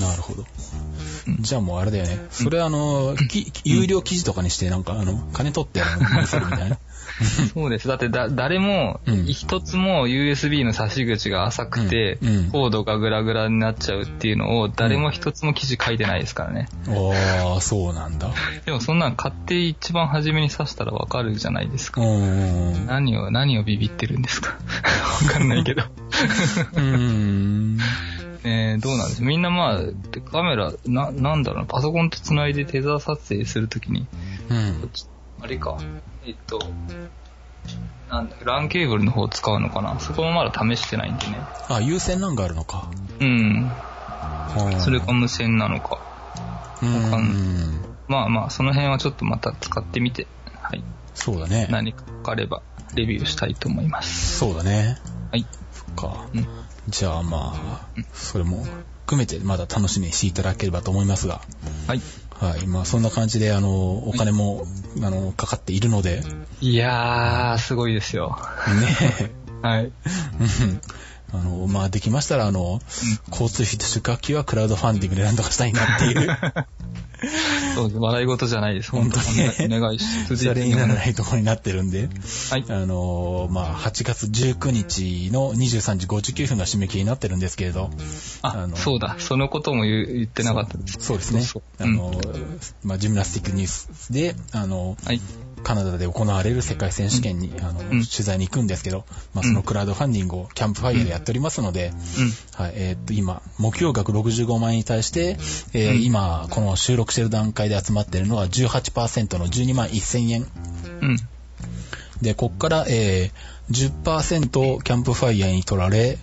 S1: なるほど。じゃあもうあれだよね。それあの、き有料記事とかにして、なんかあの、金取ってあの、するみたいな。
S2: そうです。だってだ、誰も
S1: うん、
S2: 一つも USB の差し口が浅くて、コードがグラグラになっちゃうっていうのを、誰も一つも記事書いてないですからね。
S1: ああ、そうなんだ。
S2: でもそんなん買って一番初めに刺したらわかるじゃないですか。
S1: うん。
S2: 何を、何をビビってるんですか わかんないけど。
S1: うん。
S2: えー、どうなんです？みんなまあ、カメラ、な、なんだろうな、パソコンと繋いでテザー撮影するときに、
S1: うん。
S2: あれか、えっと、なんだ、LAN ケーブルの方を使うのかなそこもまだ試してないんでね。
S1: あ、有線なんがあるのか。
S2: うん。
S1: うん
S2: それか無線なのか。
S1: うん。
S2: まあまあ、その辺はちょっとまた使ってみて、はい。
S1: そうだね。
S2: 何か分かれば、レビューしたいと思います。
S1: そうだね。
S2: はい。
S1: そっか。
S2: うん。
S1: じゃあまあ、それも含めてまだ楽しみにしていただければと思いますが。
S2: はい。
S1: はい。まあそんな感じで、あの、お金も、あの、かかっているので、
S2: いやー、すごいですよ。
S1: ね。
S2: はい。
S1: うんあの、まあできましたら、あの、交通費と宿泊費はクラウドファンディングで何とかしたいなっていう。
S2: そうです。笑い事じゃないです。
S1: 本当にね
S2: お願いし続
S1: それにならないところになってるんで、
S2: はい。
S1: あのまあ、8月19日の23時59分が締め切りになってるんですけれど、
S2: あ
S1: あの
S2: そうだ。そのことも言ってなかったです。
S1: そうですね。
S2: そう
S1: あの、まあ、ジムナスティックニュースで、あの、
S2: はい。
S1: カナダで行われる世界選手権に、あの、
S2: ん
S1: 取材に行くんですけど、まあ、そのクラウドファンディングをキャンプファイヤーでやっておりますので、
S2: うん。
S1: はい、えーっと、今、目標額65万円に対して、えー
S2: うん
S1: 今、この収録してる段階で集まってるのは18%の12万1000円。
S2: うん。
S1: で、こっから、えー、10%キャンプファイヤーに取られ、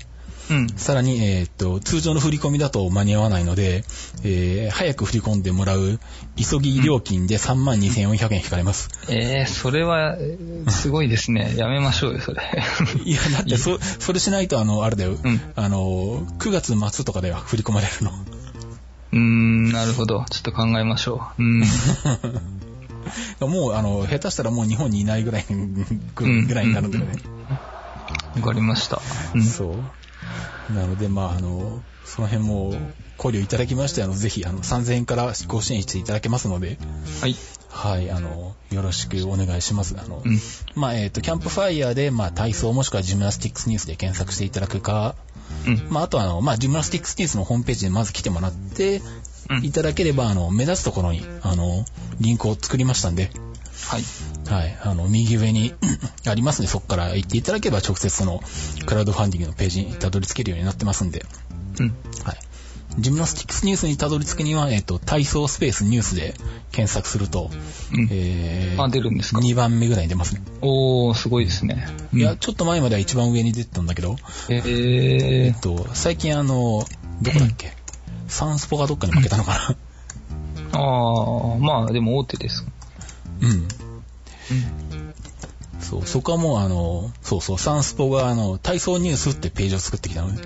S2: うん。
S1: さらに、えーっと、通常の振り込みだと間に合わないので、えー早く振り込んでもらう急ぎ料金で32,400円引かれます。
S2: えー、それは、えーすごいですね。やめましょうよ、それ。
S1: いや、だってそ、それしないと、あの、あれだよ、
S2: ん
S1: あの、9月末とかでは振り込まれるの。
S2: うーん、なるほど。ちょっと考えましょう。うん。
S1: もう、あの、下手したらもう日本にいないぐらい、ぐらいになるんだよね。
S2: わかりました。うん。
S1: そう。なので、まあ、あの、その辺も考慮いただきまして、あの、ぜひ、あの、3000円からご支援していただけますので、
S2: はい。
S1: はい、あの、よろしくお願いします。あの、
S2: うん。
S1: まあ、えっ、と、キャンプファイヤーで、まあ、体操もしくはジムナスティックスニュースで検索していただくか、
S2: うん。
S1: まあ、あとは、あの、まあ、ジムナスティックスニュースのホームページにまず来てもらって、
S2: うん
S1: いただければ、あの、目立つところに、あの、リンクを作りましたんで、
S2: はい。
S1: はい。あの、右上に ありますので、そこから行っていただければ、直接その、クラウドファンディングのページにたどり着けるようになってますんで、
S2: うん。
S1: はい。ジムナスティックスニュースにたどり着くには、えっ、と、体操スペースニュースで検索すると、
S2: うん
S1: えー、
S2: あ出るんですか
S1: ？2番目ぐらいに出ますね。
S2: おー、すごいですね。
S1: いや、ちょっと前までは一番上に出てたんだけど、
S2: え
S1: えっ
S2: ー、
S1: と、最近あの、どこだっけ？サンスポがどっかに負けたのか
S2: あー、まあ、でも大手です。
S1: なうん。そう、そこはもうあの、そうそう、サンスポがあの、体操ニュースってページを作ってきたのね。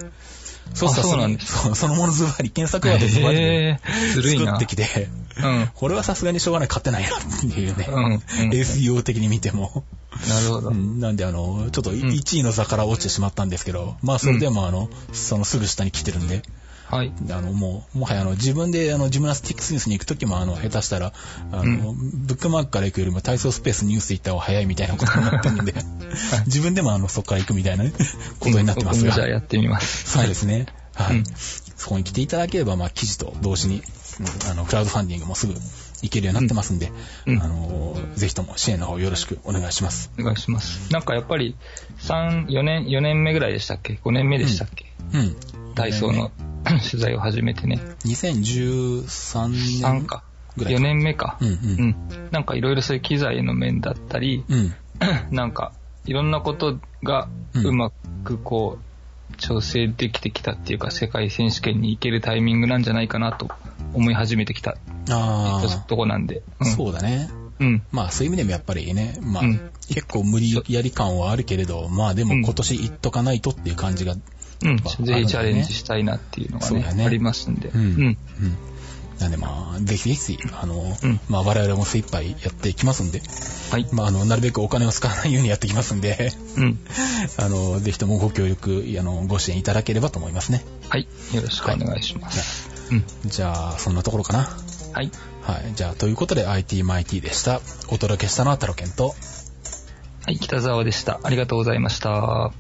S1: そうしたら
S2: そうなんです
S1: そう、そのものズバリ、検索ワードズバリ。作ってきて、
S2: うん。
S1: これはさすがにしょうがない、勝てないなっていうね。
S2: うんうん
S1: SEO 的に見ても。
S2: なるほど。
S1: うんなんであの、ちょっと
S2: ん
S1: 1位の座から落ちてしまったんですけど、まあそれでもあの、そのすぐ下に来てるんで、
S2: はい。
S1: あの、もう、もはやあの、自分であの、ジムナスティックスニュースに行くときもあの、下手したら、あの、ブックマークから行くよりも体操スペースニュース行った方が早いみたいなことになってるんで、自分でもあの、そこから行くみたいなね ことになってますが。
S2: じゃあやってみます。
S1: そうですね。はい。
S2: うん
S1: そこに来ていただければ、まあ、記事と同時に、うんあの、クラウドファンディングもすぐ行けるようになってますんで、
S2: うん
S1: あの、ぜひとも支援の方よろしくお願いします。
S2: お願いします。なんかやっぱり、3、4年、4年目ぐらいでしたっけ ?5 年目でしたっけ、
S1: うん。
S2: 体操の 取材を始めてね。
S1: 2013
S2: 3
S1: 年
S2: か。
S1: ぐらい
S2: 4年目か。
S1: うんうん
S2: うん。なんかいろいろそういう機材の面だったり、
S1: うん。
S2: なんか、いろんなことが
S1: うん
S2: うまくこう、調整できてきたっていうか、世界選手権に行けるタイミングなんじゃないかなと思い始めてきた
S1: ああ、
S2: とこなんで。うん、
S1: そうだね。
S2: うん。
S1: まあそういう意味でもやっぱりね、まあ、
S2: うん
S1: 結構無理やり感はあるけれど、まあでも今年行っとかないとっていう感じが、
S2: うん。
S1: ぱ
S2: ぜひチャレンジしたいなっていうのがね、
S1: ね
S2: ありますんで。
S1: うん
S2: うん。
S1: うん。なんでまあ、ぜひぜひ、あの、
S2: うん
S1: まあ我々も精一杯やっていきますんで、
S2: はい。
S1: まああの、なるべくお金を使わないようにやっていきますんで、
S2: うん。
S1: あの、ぜひともご協力、あの、ご支援いただければと思いますね。
S2: はい。よろしくお願いします。うん。
S1: じゃあ、そんなところかな。
S2: はい。
S1: はい。じゃあ、ということで IT マイティでした。お届けしたのはタロケンと、
S2: はい、北沢でした。ありがとうございました。